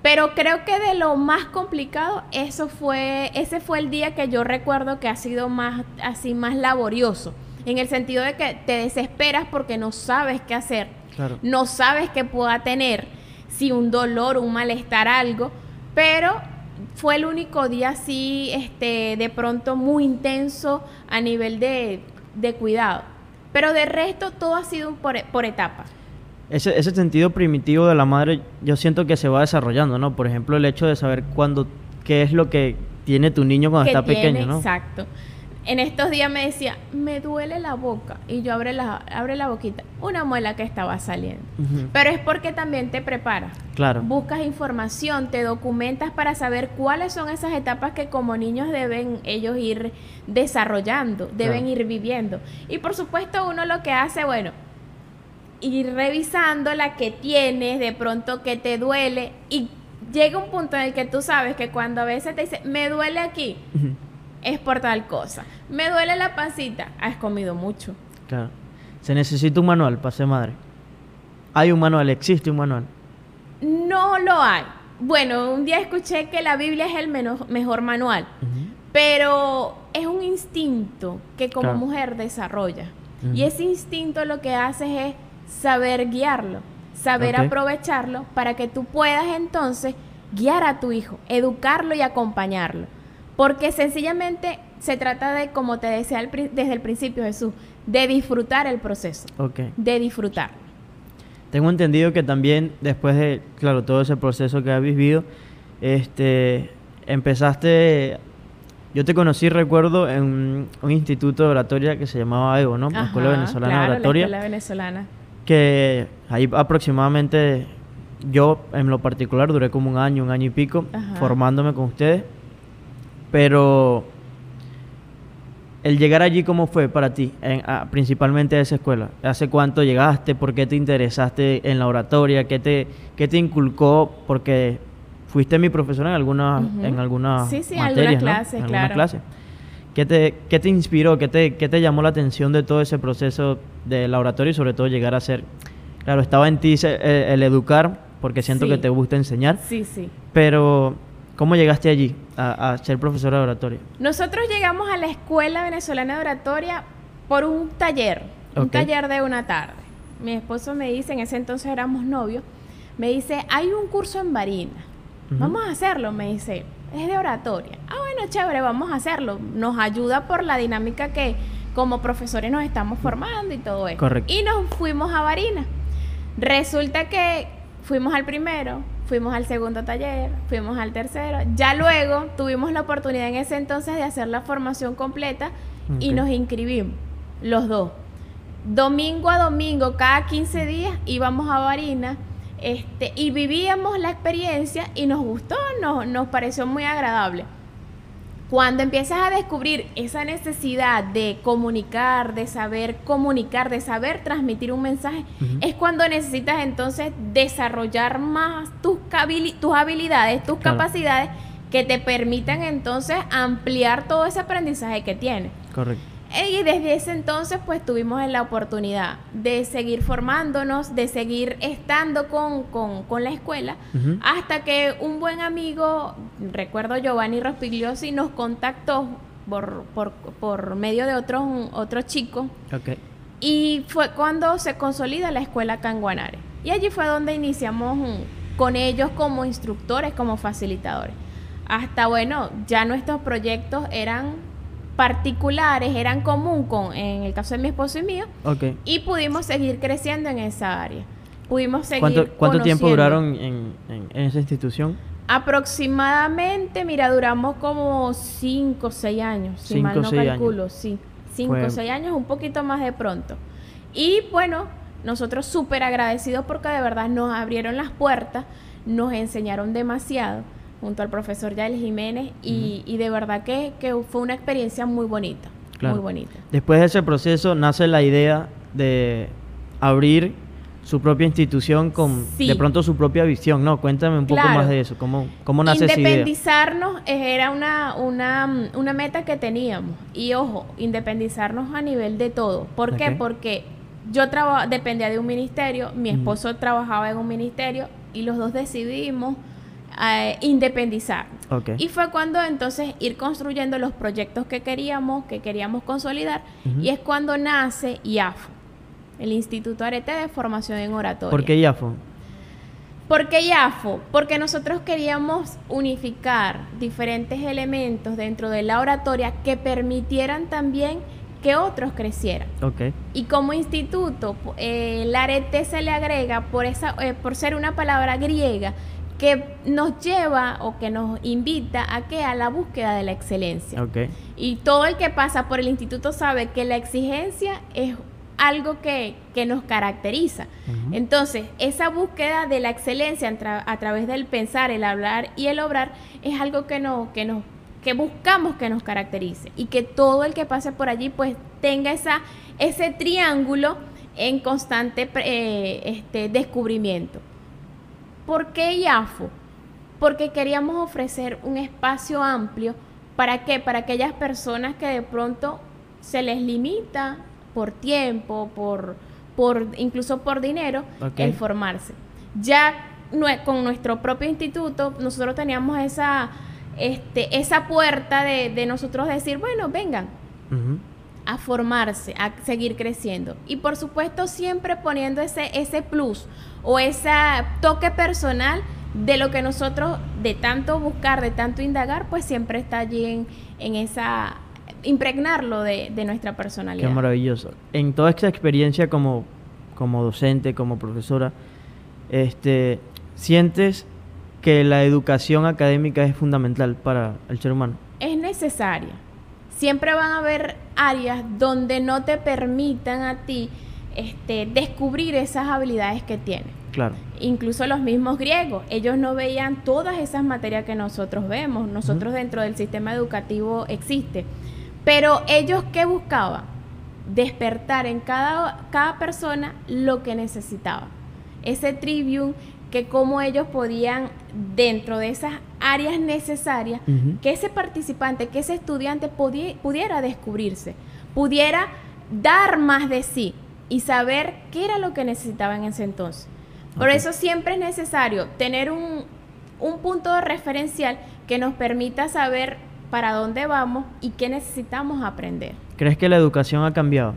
Pero creo que de lo más complicado, eso fue, ese fue el día que yo recuerdo que ha sido más, así, más laborioso. En el sentido de que te desesperas porque no sabes qué hacer, Claro. no sabes qué pueda tener, si un dolor, un malestar, algo, pero fue el único día así, este, de pronto muy intenso a nivel de, de cuidado. Pero de resto todo ha sido por, por etapas. Ese, ese sentido primitivo de la madre, yo siento que se va desarrollando, ¿no? Por ejemplo, el hecho de saber cuándo, qué es lo que tiene tu niño cuando que está tiene, pequeño, ¿no? Exacto. En estos días me decía, me duele la boca. Y yo abre la, abre la boquita. Una muela que estaba saliendo. Pero es porque también te preparas. Claro. Buscas información, te documentas para saber cuáles son esas etapas que como niños deben ellos ir desarrollando, deben Claro. ir viviendo. Y por supuesto uno lo que hace, bueno, ir revisando la que tienes, de pronto que te duele y llega un punto en el que tú sabes que cuando a veces te dice, me duele aquí. Es por tal cosa. Me duele la pancita, has comido mucho. Claro. Se necesita un manual para ser madre. Hay un manual, existe un manual. No lo hay. Bueno, un día escuché que la Biblia es el meno- mejor manual. Pero es un instinto que como Claro. mujer desarrolla. Y ese instinto lo que haces es saber guiarlo, saber aprovecharlo para que tú puedas entonces guiar a tu hijo, educarlo y acompañarlo. Porque sencillamente se trata de, como te decía desde el principio Jesús, de disfrutar el proceso, Ok. de disfrutar. Tengo entendido que también después de, claro, todo ese proceso que has vivido, este, empezaste Yo te conocí, recuerdo, en un instituto de oratoria que se llamaba EVO, ¿no? La Escuela Venezolana de Oratoria. La Escuela Venezolana. Que ahí aproximadamente yo, en lo particular, duré como un año, un año y pico, formándome con ustedes. Pero el llegar allí, ¿cómo fue para ti? principalmente a esa escuela. ¿Hace cuánto llegaste? ¿Por qué te interesaste en la oratoria? ¿Qué te, qué te inculcó? Porque fuiste mi profesora en algunas en algunas sí, sí, algunas clases, claro. clases. ¿Qué te, ¿Qué te inspiró? ¿Qué te, ¿Qué te llamó la atención de todo ese proceso de la oratoria y sobre todo llegar a ser... Claro, estaba en ti el, educar, porque siento que te gusta enseñar. Sí, sí. Pero ¿Cómo llegaste allí a, ser profesora de oratoria? Nosotros llegamos a la Escuela Venezolana de Oratoria por un taller, un taller de una tarde. Mi esposo me dice, en ese entonces éramos novios, me dice, hay un curso en Barina, vamos a hacerlo, me dice, es de oratoria. Ah, bueno, chévere, vamos a hacerlo. Nos ayuda por la dinámica que como profesores nos estamos formando y todo eso. Correcto. Y nos fuimos a Barina. Resulta que fuimos al primero, fuimos al segundo taller, fuimos al tercero. Ya luego tuvimos la oportunidad en ese entonces de hacer la formación completa y nos inscribimos, los dos. Domingo a domingo, cada 15 días íbamos a Varina este, y vivíamos la experiencia y nos gustó, nos, nos pareció muy agradable. Cuando empiezas a descubrir esa necesidad de comunicar, de saber comunicar, de saber transmitir un mensaje, es cuando necesitas entonces desarrollar más tus, tus habilidades, tus capacidades que te permitan entonces ampliar todo ese aprendizaje que tienes. Correcto. Y desde ese entonces pues tuvimos la oportunidad de seguir formándonos, de seguir estando con, la escuela, hasta que un buen amigo, recuerdo Giovanni Rospigliosi, nos contactó por, por, medio de otros otro chicos. Y fue cuando se consolida la escuela Canguanare. Y allí fue donde iniciamos con ellos como instructores, como facilitadores. Hasta bueno, ya nuestros proyectos eran particulares eran común con, en el caso de mi esposo y mío. Y pudimos seguir creciendo en esa área. Pudimos seguir ¿Cuánto, ¿cuánto tiempo duraron en, esa institución? Aproximadamente, mira, duramos como 5 o 6 años, si mal no calculo, sí. 5 o 6 años, un poquito más de pronto. Y bueno, nosotros súper agradecidos porque de verdad nos abrieron las puertas, nos enseñaron demasiado junto al profesor Yael Jiménez y, de verdad que, fue una experiencia muy bonita, muy bonita. Después de ese proceso nace la idea de abrir su propia institución con de pronto su propia visión, ¿no? Cuéntame un poco más de eso, ¿cómo, cómo nace esa idea? Independizarnos era una, una, una meta que teníamos y ojo, independizarnos a nivel de todo. ¿Por qué? Porque yo dependía de un ministerio, mi esposo trabajaba en un ministerio y los dos decidimos independizar. Y fue cuando entonces ir construyendo los proyectos que queríamos, que queríamos consolidar, y es cuando nace IAFO, el Instituto Arete de Formación en Oratoria. ¿Por qué IAFO? ¿Por qué IAFO? Porque nosotros queríamos unificar diferentes elementos dentro de la oratoria que permitieran también que otros crecieran. Y como instituto, eh, el arete se le agrega por, esa, eh, por ser una palabra griega que nos lleva o que nos invita a que a la búsqueda de la excelencia. Y todo el que pasa por el instituto sabe que la exigencia es algo que, nos caracteriza. Entonces, esa búsqueda de la excelencia a, través del pensar, el hablar y el obrar es algo que, no, que, nos, que buscamos que nos caracterice y que todo el que pase por allí pues tenga esa, ese triángulo en constante eh, este, descubrimiento. ¿Por qué IAFO? Porque queríamos ofrecer un espacio amplio. ¿Para qué? Para aquellas personas que de pronto se les limita por tiempo, por, por incluso por dinero, el formarse. Ya con nuestro propio instituto, nosotros teníamos esa, este, esa puerta de, nosotros decir, bueno, vengan a formarse, a seguir creciendo. Y por supuesto siempre poniendo ese, ese plus o ese toque personal de lo que nosotros de tanto buscar, de tanto indagar, pues siempre está allí en, esa impregnarlo de, nuestra personalidad. Qué maravilloso. En toda esta experiencia como, como docente, como profesora, este, ¿sientes que la educación académica es fundamental para el ser humano? Es necesaria. Siempre van a haber áreas donde no te permitan a ti este, descubrir esas habilidades que tienes. Claro. Incluso los mismos griegos, ellos no veían todas esas materias que nosotros vemos. Nosotros dentro del sistema educativo existe. Pero ellos qué buscaban? Despertar en cada, cada persona lo que necesitaba. Ese trivium que como ellos podían, dentro de esas áreas necesarias, que ese participante, que ese estudiante pudiera descubrirse, pudiera dar más de sí y saber qué era lo que necesitaba en ese entonces. Por eso siempre es necesario tener un, un punto de referencial que nos permita saber para dónde vamos y qué necesitamos aprender. ¿Crees que la educación ha cambiado?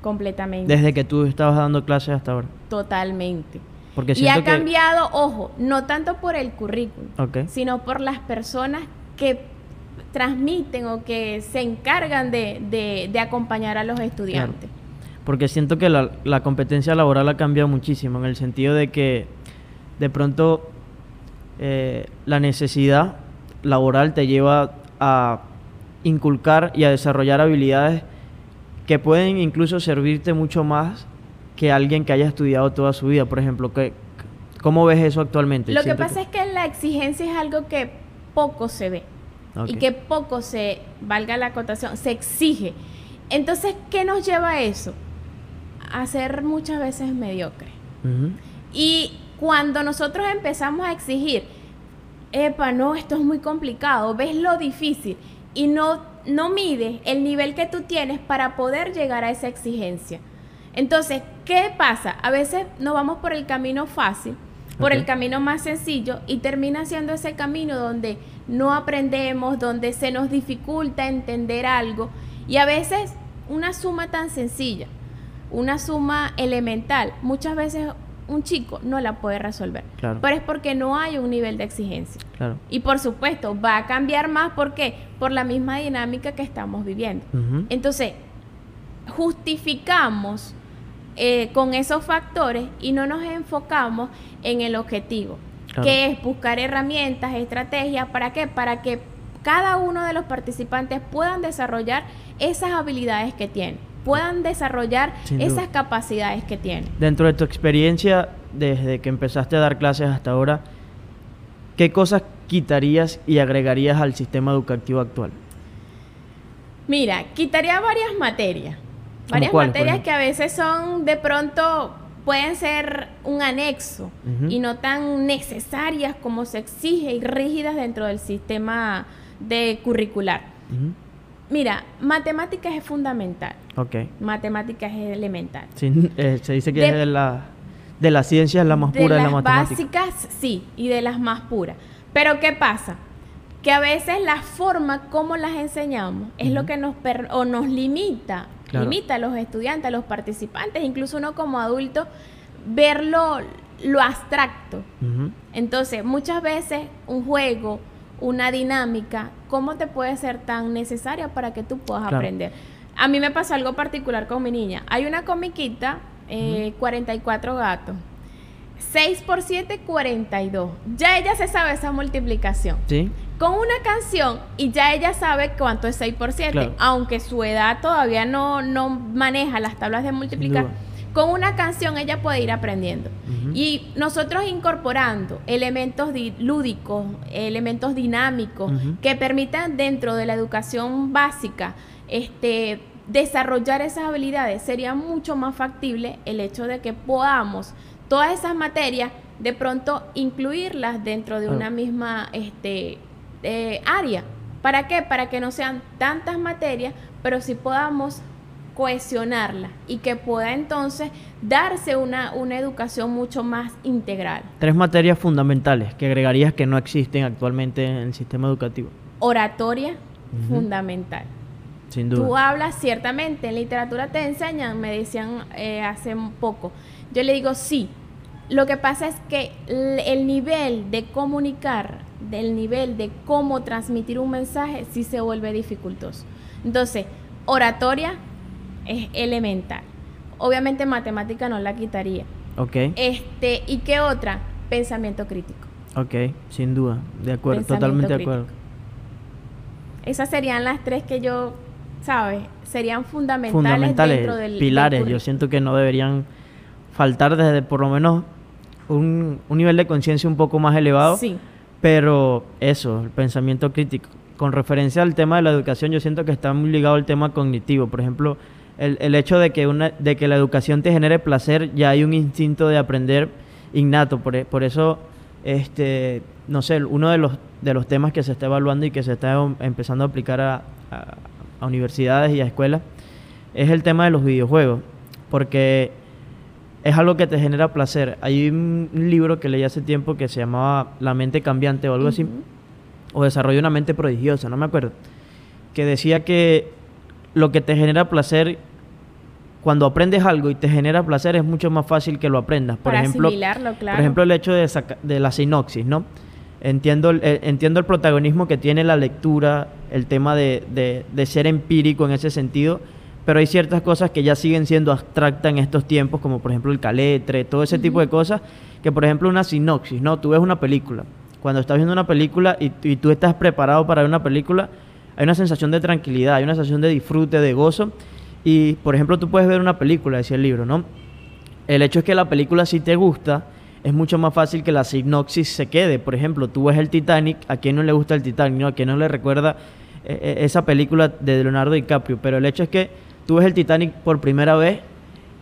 Completamente. Desde que tú estabas dando clases hasta ahora. Totalmente. Porque y ha cambiado, ojo, no tanto por el currículum, sino por las personas que transmiten o que se encargan de, de, acompañar a los estudiantes. Porque siento que la, la, competencia laboral ha cambiado muchísimo, en el sentido de que de pronto eh, la necesidad laboral te lleva a inculcar y a desarrollar habilidades que pueden incluso servirte mucho más que alguien que haya estudiado toda su vida, por ejemplo. Que, ¿Cómo ves eso actualmente? Lo que pasa es que la exigencia es algo que poco se ve y que poco se, valga la acotación, se exige. Entonces, ¿qué nos lleva a eso? A ser muchas veces mediocre. Y cuando nosotros empezamos a exigir, epa, no, esto es muy complicado, ves lo difícil y no, no mides el nivel que tú tienes para poder llegar a esa exigencia. Entonces, ¿qué pasa? A veces nos vamos por el camino fácil, por el camino más sencillo y termina siendo ese camino donde no aprendemos, donde se nos dificulta entender algo y a veces una suma tan sencilla, una suma elemental, muchas veces un chico no la puede resolver. Pero es porque no hay un nivel de exigencia. Y por supuesto, va a cambiar más. ¿Por qué? Por la misma dinámica que estamos viviendo. Entonces, justificamos eh, con esos factores y no nos enfocamos en el objetivo, que es buscar herramientas, estrategias, ¿para qué? Para que cada uno de los participantes puedan desarrollar esas habilidades que tienen puedan desarrollar esas capacidades que tienen. Dentro de tu experiencia, desde que empezaste a dar clases hasta ahora, ¿qué cosas quitarías y agregarías al sistema educativo actual? Mira, quitaría varias materias. Varias materias que a veces son de pronto pueden ser un anexo y no tan necesarias como se exige y rígidas dentro del sistema de curricular. Mira, matemáticas es fundamental. Ok. Matemáticas es elemental. Sí, eh, se dice que es de la, de las ciencias la más pura de la matemática. básicas, sí, y de las más puras. Pero ¿qué pasa? Que a veces la forma como las enseñamos es lo que nos o nos limita, limita a los estudiantes, a los participantes, incluso uno como adulto, verlo lo abstracto. Entonces, muchas veces un juego, una dinámica, ¿cómo te puede ser tan necesaria para que tú puedas aprender? A mí me pasó algo particular con mi niña. Hay una comiquita, 44 eh, gatos. 6 por 7, 42. Ya ella se sabe esa multiplicación. Sí. Con una canción y ya ella sabe cuánto es 6 por 7. Aunque su edad todavía no, no maneja las tablas de multiplicar. Con una canción ella puede ir aprendiendo. Y nosotros incorporando elementos lúdicos, elementos dinámicos que permitan dentro de la educación básica este, desarrollar esas habilidades, sería mucho más factible el hecho de que podamos todas esas materias de pronto incluirlas dentro de una misma este, eh, área. ¿Para qué? Para que no sean tantas materias, pero si podamos cohesionarla y que pueda entonces darse una, una educación mucho más integral. Tres materias fundamentales que agregarías que no existen actualmente en el sistema educativo. Oratoria, fundamental. Tú hablas ciertamente, en literatura te enseñan, me decían eh, hace poco. Yo le digo, sí. Lo que pasa es que el nivel de comunicar, del nivel de cómo transmitir un mensaje, sí se vuelve dificultoso. Entonces, oratoria es elemental. Obviamente matemática no la quitaría. Ok. Este, ¿y qué otra? Pensamiento crítico. Ok, sin duda, de acuerdo, totalmente de acuerdo. Esas serían las tres que yo, ¿sabes? Serían fundamentales, fundamentales, dentro del pilares. del Yo siento que no deberían faltar desde por lo menos un, un nivel de conciencia un poco más elevado. Sí. Pero eso, el pensamiento crítico. Con referencia al tema de la educación, yo siento que está muy ligado al tema cognitivo. Por ejemplo, el, el hecho de que, una, de que la educación te genere placer, ya hay un instinto de aprender innato. Por, e- por eso, este, no sé, uno de los, de los temas que se está evaluando y que se está em- empezando a aplicar a, a- a universidades y a escuelas es el tema de los videojuegos. Porque es algo que te genera placer. Hay un libro que leí hace tiempo que se llamaba La mente cambiante o algo así, o Desarrollo de una mente prodigiosa, no me acuerdo, que decía que lo que te genera placer, cuando aprendes algo y te genera placer, es mucho más fácil que lo aprendas. Por Para ejemplo, claro. por ejemplo, el hecho de, saca- de la sinopsis, ¿no? Entiendo el, eh, entiendo el protagonismo que tiene la lectura, el tema de, de- de ser empírico en ese sentido, pero hay ciertas cosas que ya siguen siendo abstractas en estos tiempos, como por ejemplo el caletre, todo ese tipo de cosas, que por ejemplo una sinopsis, ¿no? Tú ves una película, cuando estás viendo una película y, y tú estás preparado para ver una película, hay una sensación de tranquilidad, hay una sensación de disfrute, de gozo, y por ejemplo tú puedes ver una película, decía el libro, ¿no? El hecho es que la película si te gusta, es mucho más fácil que la sinopsis se quede. Por ejemplo, tú ves el Titanic, ¿a quién no le gusta el Titanic? ¿no? ¿A quién no le recuerda eh, eh, esa película de Leonardo DiCaprio? Pero el hecho es que tú ves el Titanic por primera vez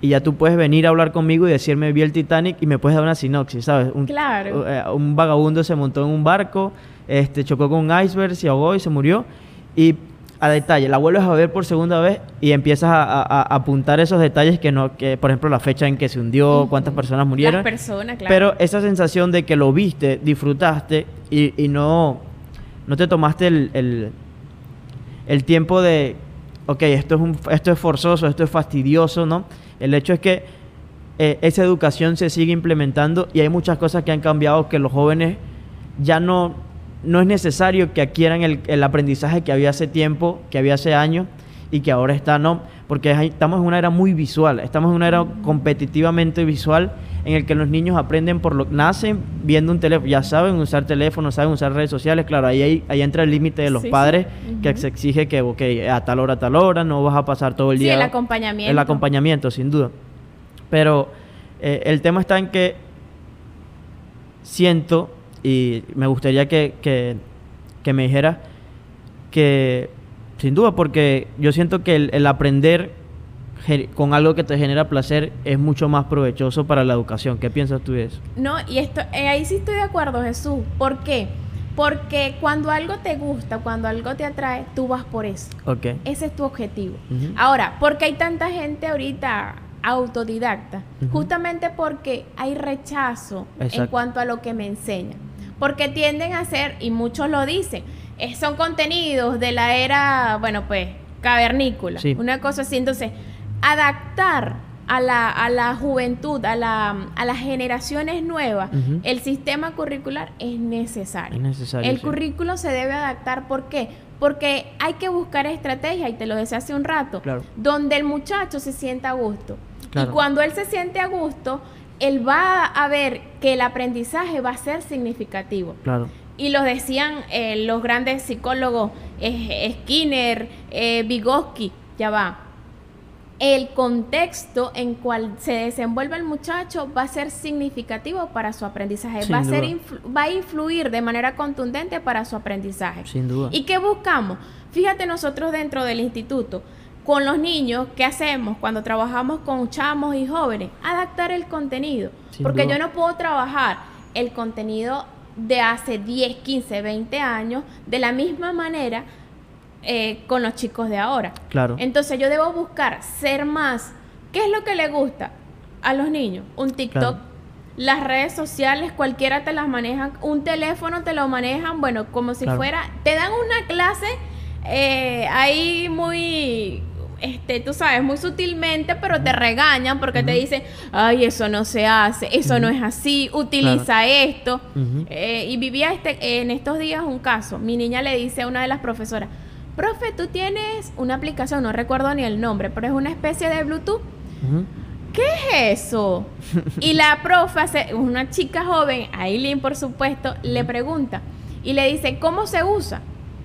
y ya tú puedes venir a hablar conmigo y decirme vi el Titanic y me puedes dar una sinopsis, ¿sabes? Un, Claro. eh, un vagabundo se montó en un barco, este, chocó con un iceberg, se ahogó y se murió. Y a detalle, la vuelves a ver por segunda vez y empiezas a, a- a apuntar esos detalles que no, que por ejemplo la fecha en que se hundió, cuántas personas murieron. Las personas, claro. Pero esa sensación de que lo viste, disfrutaste y, y no, no te tomaste el, el, el tiempo de, ok, esto es, un, esto es forzoso, esto es fastidioso, ¿no? El hecho es que eh, esa educación se sigue implementando y hay muchas cosas que han cambiado que los jóvenes ya no, no es necesario que adquieran el, el aprendizaje que había hace tiempo, que había hace años y que ahora está, ¿no? Porque estamos en una era muy visual, estamos en una era competitivamente visual en el que los niños aprenden por lo nacen viendo un teléfono, ya saben usar teléfono, saben usar redes sociales, claro, ahí, ahí, entra el límite de los Sí, sí. padres que se exige que, ok, a tal hora, a tal hora, no vas a pasar todo el Sí, día. el acompañamiento. El acompañamiento, sin duda. Pero eh, el tema está en que siento, y me gustaría que, que, que me dijeras que, sin duda, porque yo siento que el, el aprender con algo que te genera placer es mucho más provechoso para la educación. ¿Qué piensas tú de eso? No, y esto, eh, ahí sí estoy de acuerdo, Jesús. ¿Por qué? Porque cuando algo te gusta, cuando algo te atrae, tú vas por eso. Ok. Ese es tu objetivo. Ahora, ¿por qué hay tanta gente ahorita autodidacta? Justamente porque hay rechazo en cuanto a lo que me enseñan. Porque tienden a ser, y muchos lo dicen, eh, son contenidos de la era, bueno, pues, cavernícola. Sí. Una cosa así. Entonces, adaptar a la, a la juventud, a, la, a las generaciones nuevas, el sistema curricular es necesario. Es necesario, El sí. currículo se debe adaptar. ¿Por qué? Porque hay que buscar estrategia, y te lo decía hace un rato, Claro. donde el muchacho se sienta a gusto. Claro. Y cuando él se siente a gusto, él va a ver que el aprendizaje va a ser significativo. Claro. Y lo decían eh, los grandes psicólogos, eh, Skinner, eh, Vygotsky, ya va. El contexto en cual se desenvuelve el muchacho va a ser significativo para su aprendizaje, Sin va a, ser va a influir de manera contundente para su aprendizaje. Sin duda. ¿Y qué buscamos? Fíjate nosotros dentro del instituto, con los niños, ¿qué hacemos cuando trabajamos con chamos y jóvenes? Adaptar el contenido. Sin porque duda. yo no puedo trabajar el contenido de hace 10, 15, 20 años de la misma manera eh, con los chicos de ahora. Claro. Entonces yo debo buscar ser más. ¿Qué es lo que le gusta a los niños? Un TikTok. Claro. Las redes sociales, cualquiera te las manejan. Un teléfono te lo manejan, bueno, como si Claro. fuera. Te dan una clase eh, ahí muy. Este, tú sabes, muy sutilmente, pero te regañan porque te dicen, ay, eso no se hace, eso no es así, utiliza esto. Eh, y vivía este, en estos días un caso. Mi niña le dice a una de las profesoras, profe, tú tienes una aplicación, no recuerdo ni el nombre, pero es una especie de Bluetooth. ¿Qué es eso? (laughs) y la profe, hace- una chica joven, Aileen por supuesto, le pregunta y le dice, ¿cómo se usa?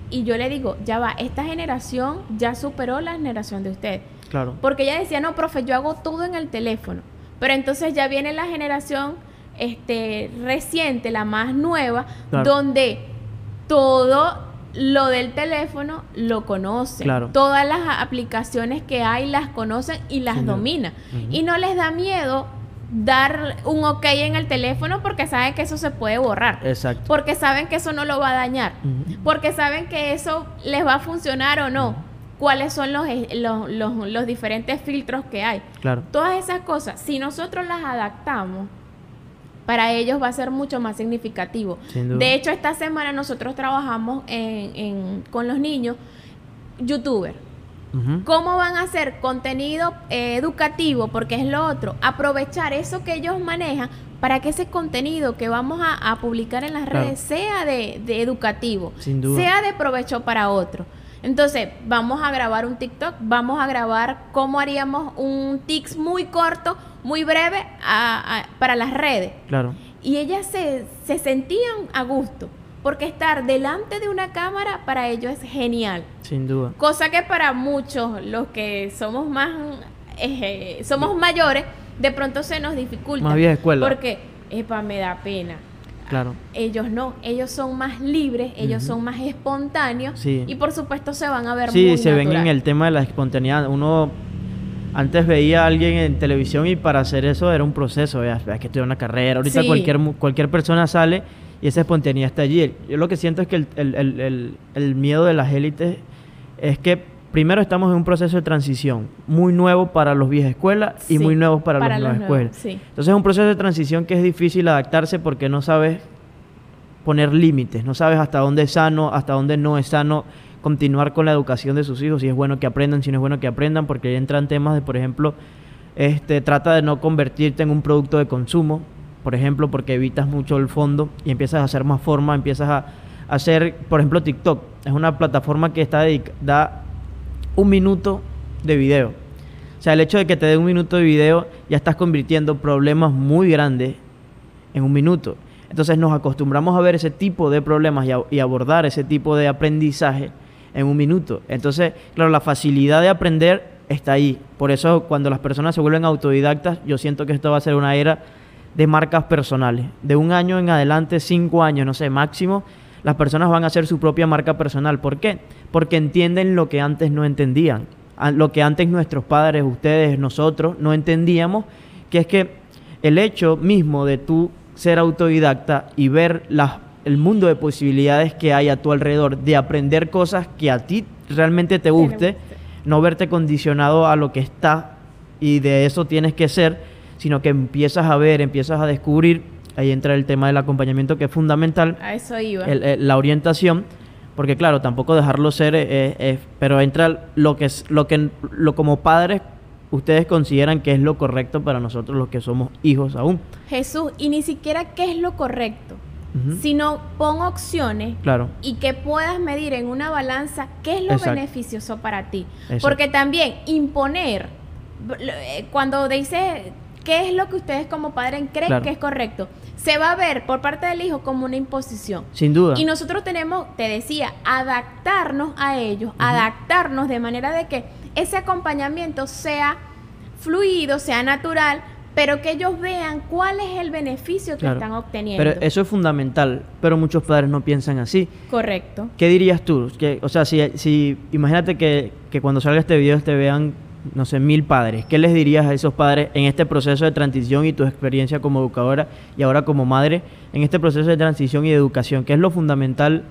y yo le digo, ya va, esta generación ya superó la generación de usted. Claro. Porque ella decía, no, profe, yo hago todo en el teléfono. Pero entonces ya viene la generación este, reciente, la más nueva, Claro. donde todo lo del teléfono lo conocen. Claro. Todas las aplicaciones que hay las conocen y las duda. dominan. Y no les da miedo dar un ok en el teléfono porque saben que eso se puede borrar. Exacto. Porque saben que eso no lo va a dañar. Porque saben que eso les va a funcionar o no. Cuáles son los, eh, los, los- los diferentes filtros que hay. Claro. Todas esas cosas, si nosotros las adaptamos, para ellos va a ser mucho más significativo. De hecho, esta semana nosotros trabajamos en- en- con los niños, youtubers. Ujú. ¿Cómo van a hacer contenido eh, educativo? Porque es lo otro. Aprovechar eso que ellos manejan para que ese contenido que vamos a, a publicar en las Claro. redes sea de, de educativo, Sin duda. sea de provecho para otro. Entonces, vamos a grabar un TikTok, vamos a grabar cómo haríamos un TikTok muy corto, muy breve a- a- para las redes. Claro. Y ellas se, se sentían a gusto, porque estar delante de una cámara para ellos es genial. Sin duda. Cosa que para muchos, los que somos más, eh, somos mayores, de pronto se nos dificulta. Más vieja escuela. Porque, epa, me da pena. Claro. Ellos no, ellos son más libres, ellos son más espontáneos Sí. y por supuesto se van a ver Sí, muy se ven en el tema de la espontaneidad. Uno antes veía a alguien en televisión y para hacer eso era un proceso, hay que estudiar una carrera. Ahorita Sí. cualquier, cualquier persona sale y esa espontaneidad está allí. Yo lo que siento es que el, el- el- el- miedo de las élites es que primero estamos en un proceso de transición muy nuevo para los viejas escuelas y muy nuevos para, para los nuevas escuelas. sí. Entonces es un proceso de transición que es difícil adaptarse porque no sabes poner límites, no sabes hasta dónde es sano, hasta dónde no es sano continuar con la educación de sus hijos, si es bueno que aprendan, si no es bueno que aprendan, porque entran temas de, por ejemplo, este, trata de no convertirte en un producto de consumo, por ejemplo, porque evitas mucho el fondo y empiezas a hacer más forma, empiezas a hacer, por ejemplo, TikTok, es una plataforma que está da un minuto de video. O sea, el hecho de que te dé un minuto de video, ya estás convirtiendo problemas muy grandes en un minuto. Entonces nos acostumbramos a ver ese tipo de problemas y abordar ese tipo de aprendizaje en un minuto. Entonces, claro, la facilidad de aprender está ahí. Por eso cuando las personas se vuelven autodidactas, yo siento que esto va a ser una era de marcas personales. De un año en adelante, cinco años, no sé, máximo, las personas van a hacer su propia marca personal. ¿Por qué? Porque entienden lo que antes no entendían. Lo que antes nuestros padres, ustedes, nosotros, no entendíamos, que es que el hecho mismo de tú ser autodidacta y ver las- el mundo de posibilidades que hay a tu alrededor, de aprender cosas que a ti realmente te guste, no verte condicionado a lo que está y de eso tienes que ser, sino que empiezas a ver, empiezas a descubrir, ahí entra el tema del acompañamiento que es fundamental, A eso iba. el- el- la orientación, porque claro, tampoco dejarlo ser, eh, pero entra lo que es, lo que lo como padres ustedes consideran que es lo correcto para nosotros los que somos hijos aún. Jesús, y ni siquiera qué es lo correcto, Sino pon opciones Claro, y que puedas medir en una balanza qué es lo Exacto. beneficioso para ti. Exacto. Porque también imponer, eh, cuando dice qué es lo que ustedes como padres creen Claro. que es correcto, se va a ver por parte del hijo como una imposición. sin duda. Y nosotros tenemos, te decía, adaptarnos a ellos, adaptarnos de manera de que ese acompañamiento sea fluido, sea natural, pero que ellos vean cuál es el beneficio que Claro. están obteniendo. Pero eso es fundamental, pero muchos padres no piensan así. Correcto. ¿Qué dirías tú? Que, o sea, si, si imagínate que, que cuando salga este video te vean, no sé, mil padres. ¿Qué les dirías a esos padres en este proceso de transición y tu experiencia como educadora y ahora como madre en este proceso de transición y de educación? ¿Qué es lo fundamental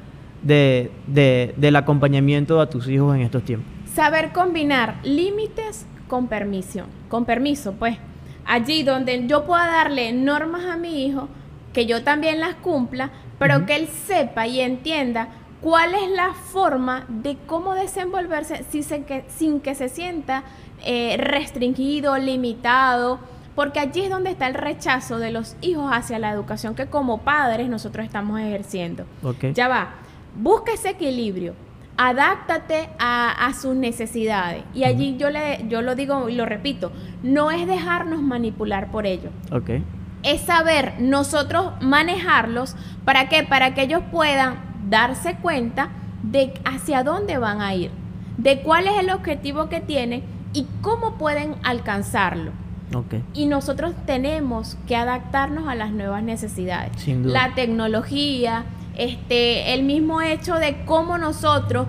de, de- del acompañamiento a tus hijos en estos tiempos? Saber combinar límites con permiso, con permiso, pues. Allí donde yo pueda darle normas a mi hijo, que yo también las cumpla, pero que él sepa y entienda cuál es la forma de cómo desenvolverse se- que, sin que se sienta eh, restringido, limitado, porque allí es donde está el rechazo de los hijos hacia la educación que como padres nosotros estamos ejerciendo. Ya va, busca ese equilibrio, adáptate a, a sus necesidades. Y allí yo, le, yo lo digo y lo repito, no es dejarnos manipular por ellos. Es saber nosotros manejarlos. ¿Para qué? Para que ellos puedan darse cuenta de hacia dónde van a ir, de cuál es el objetivo que tienen y cómo pueden alcanzarlo. Y nosotros tenemos que adaptarnos a las nuevas necesidades. La tecnología, este, el mismo hecho de cómo nosotros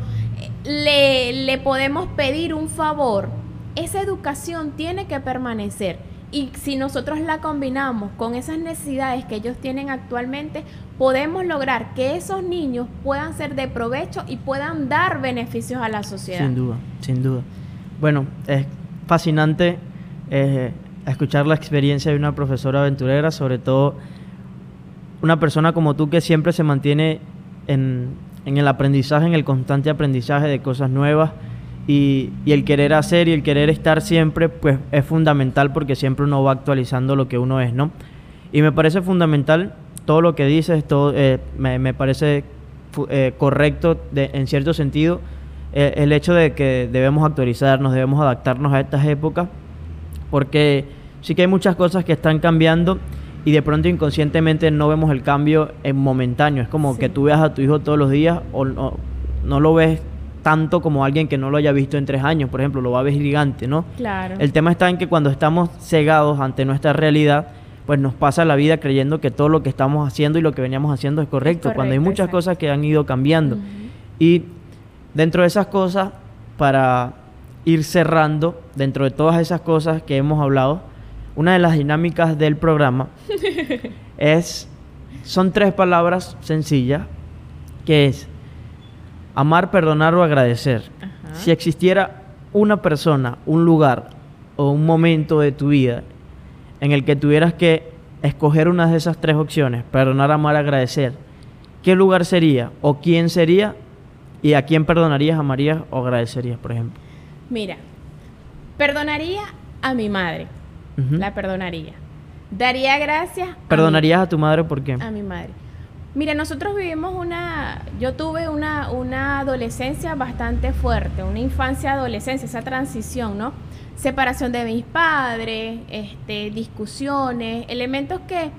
eh, le, le podemos pedir un favor, esa educación tiene que permanecer. Y si nosotros la combinamos con esas necesidades que ellos tienen actualmente, podemos lograr que esos niños puedan ser de provecho y puedan dar beneficios a la sociedad. Sin duda, sin duda. Bueno, es fascinante eh, escuchar la experiencia de una profesora aventurera, sobre todo una persona como tú que siempre se mantiene en, el aprendizaje, en el constante aprendizaje de cosas nuevas y, el querer hacer y el querer estar siempre, pues es fundamental porque siempre uno va actualizando lo que uno es, ¿no? Y me parece fundamental todo lo que dices, todo, eh, me, parece eh, correcto en cierto sentido eh, el hecho de que debemos actualizarnos, debemos adaptarnos a estas épocas, porque sí que hay muchas cosas que están cambiando y de pronto inconscientemente no vemos el cambio en momentáneo. Es como que tú veas a tu hijo todos los días o no, no, lo ves tanto como alguien que no lo haya visto en tres años, por ejemplo, lo va a ver gigante, ¿no? Claro. El tema está en que cuando estamos cegados ante nuestra realidad, pues nos pasa la vida creyendo que todo lo que estamos haciendo y lo que veníamos haciendo es correcto, cuando hay muchas cosas que han ido cambiando. Y dentro de esas cosas, para ir cerrando, dentro de todas esas cosas que hemos hablado, una de las dinámicas del programa (laughs) es, son tres palabras sencillas, que es amar, perdonar o agradecer. Si existiera una persona, un lugar o un momento de tu vida en el que tuvieras que escoger una de esas tres opciones, perdonar, amar, agradecer, ¿qué lugar sería o quién sería y a quién perdonarías, amarías o agradecerías, por ejemplo? Mira, perdonaría a mi madre, la perdonaría. Daría gracias. ¿Perdonarías a, tu madre por qué? A mi madre. Mira, nosotros vivimos una, yo tuve una, una adolescencia bastante fuerte, una infancia adolescencia, esa transición, ¿no? separación de mis padres, este, discusiones, elementos que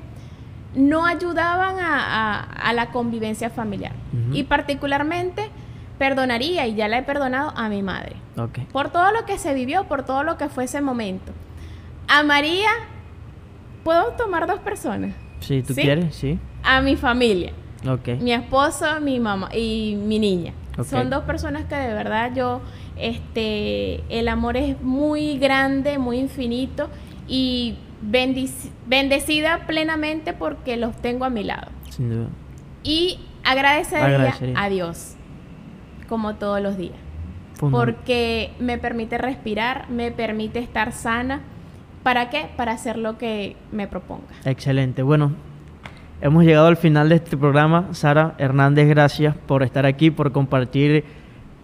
no ayudaban a, la convivencia familiar. Y particularmente perdonaría, y ya la he perdonado, a mi madre. Por todo lo que se vivió, por todo lo que fue ese momento. A María, ¿puedo tomar dos personas? Sí, tú quieres, sí. A mi familia. Mi esposo, mi mamá y mi niña. Son dos personas que de verdad yo este, el amor es muy grande, muy infinito y bendecida plenamente porque los tengo a mi lado. Sin duda. Y agradecería, a Dios, como todos los días. Porque me permite respirar, me permite estar sana. ¿Para qué? Para hacer lo que me proponga. Excelente. Bueno, hemos llegado al final de este programa. Sara Hernández, gracias por estar aquí, por compartir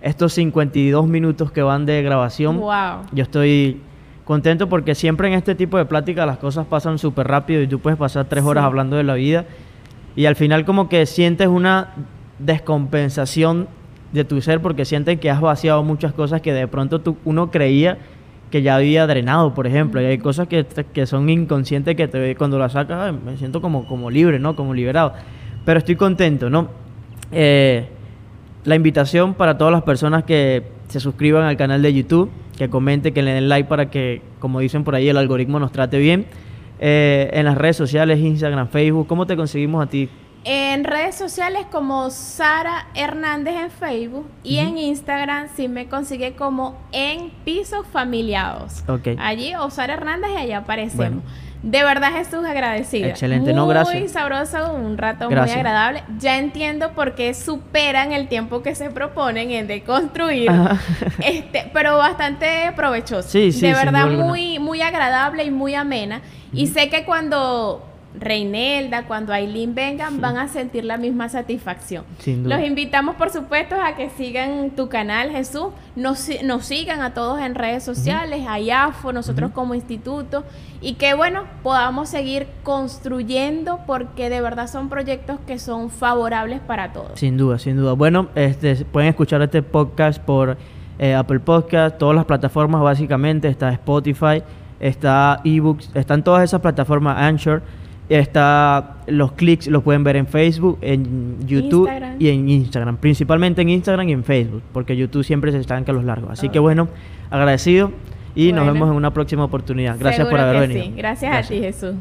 estos 52 minutos que van de grabación. Wow. Yo estoy contento porque siempre en este tipo de plática las cosas pasan súper rápido y tú puedes pasar tres horas hablando de la vida y al final como que sientes una descompensación de tu ser porque sientes que has vaciado muchas cosas que de pronto tú, uno creía que ya había drenado, por ejemplo, y hay cosas que, que son inconscientes que te, cuando las sacas me siento como, como libre, ¿no? Como liberado. Pero estoy contento, ¿no? Eh, la invitación para todas las personas que se suscriban al canal de YouTube, que comenten, que le den like para que, como dicen por ahí, el algoritmo nos trate bien. Eh, en las redes sociales, Instagram, Facebook, ¿cómo te conseguimos a ti? En redes sociales como Sara Hernández en Facebook y en Instagram sí me consigue como en Pisos Familiados. Allí o Sara Hernández y allá aparecemos. De verdad, Jesús, agradecida. Excelente, no, gracias. Muy sabroso, un rato muy agradable. Ya entiendo por qué superan el tiempo que se proponen en deconstruir. este, pero bastante provechoso. Sí, sí, de verdad, muy, muy agradable y muy amena. Y sé que cuando Reinelda, cuando Aileen vengan, van a sentir la misma satisfacción. Los invitamos, por supuesto, a que sigan tu canal, Jesús. Nos, nos sigan a todos en redes sociales, a IAFO, nosotros como instituto, y que, bueno, podamos seguir construyendo porque de verdad son proyectos que son favorables para todos. Sin duda, sin duda. Bueno, este, pueden escuchar este podcast por eh, Apple Podcast, todas las plataformas básicamente, está Spotify, está eBooks, están todas esas plataformas, Anchor Está los clics los pueden ver en Facebook, en YouTube Instagram. y en Instagram, principalmente en Instagram y en Facebook, porque YouTube siempre se estanca los largos. Así que bueno, agradecido y nos vemos en una próxima oportunidad. Gracias por haber que venido. sí. Gracias, a ti, Jesús.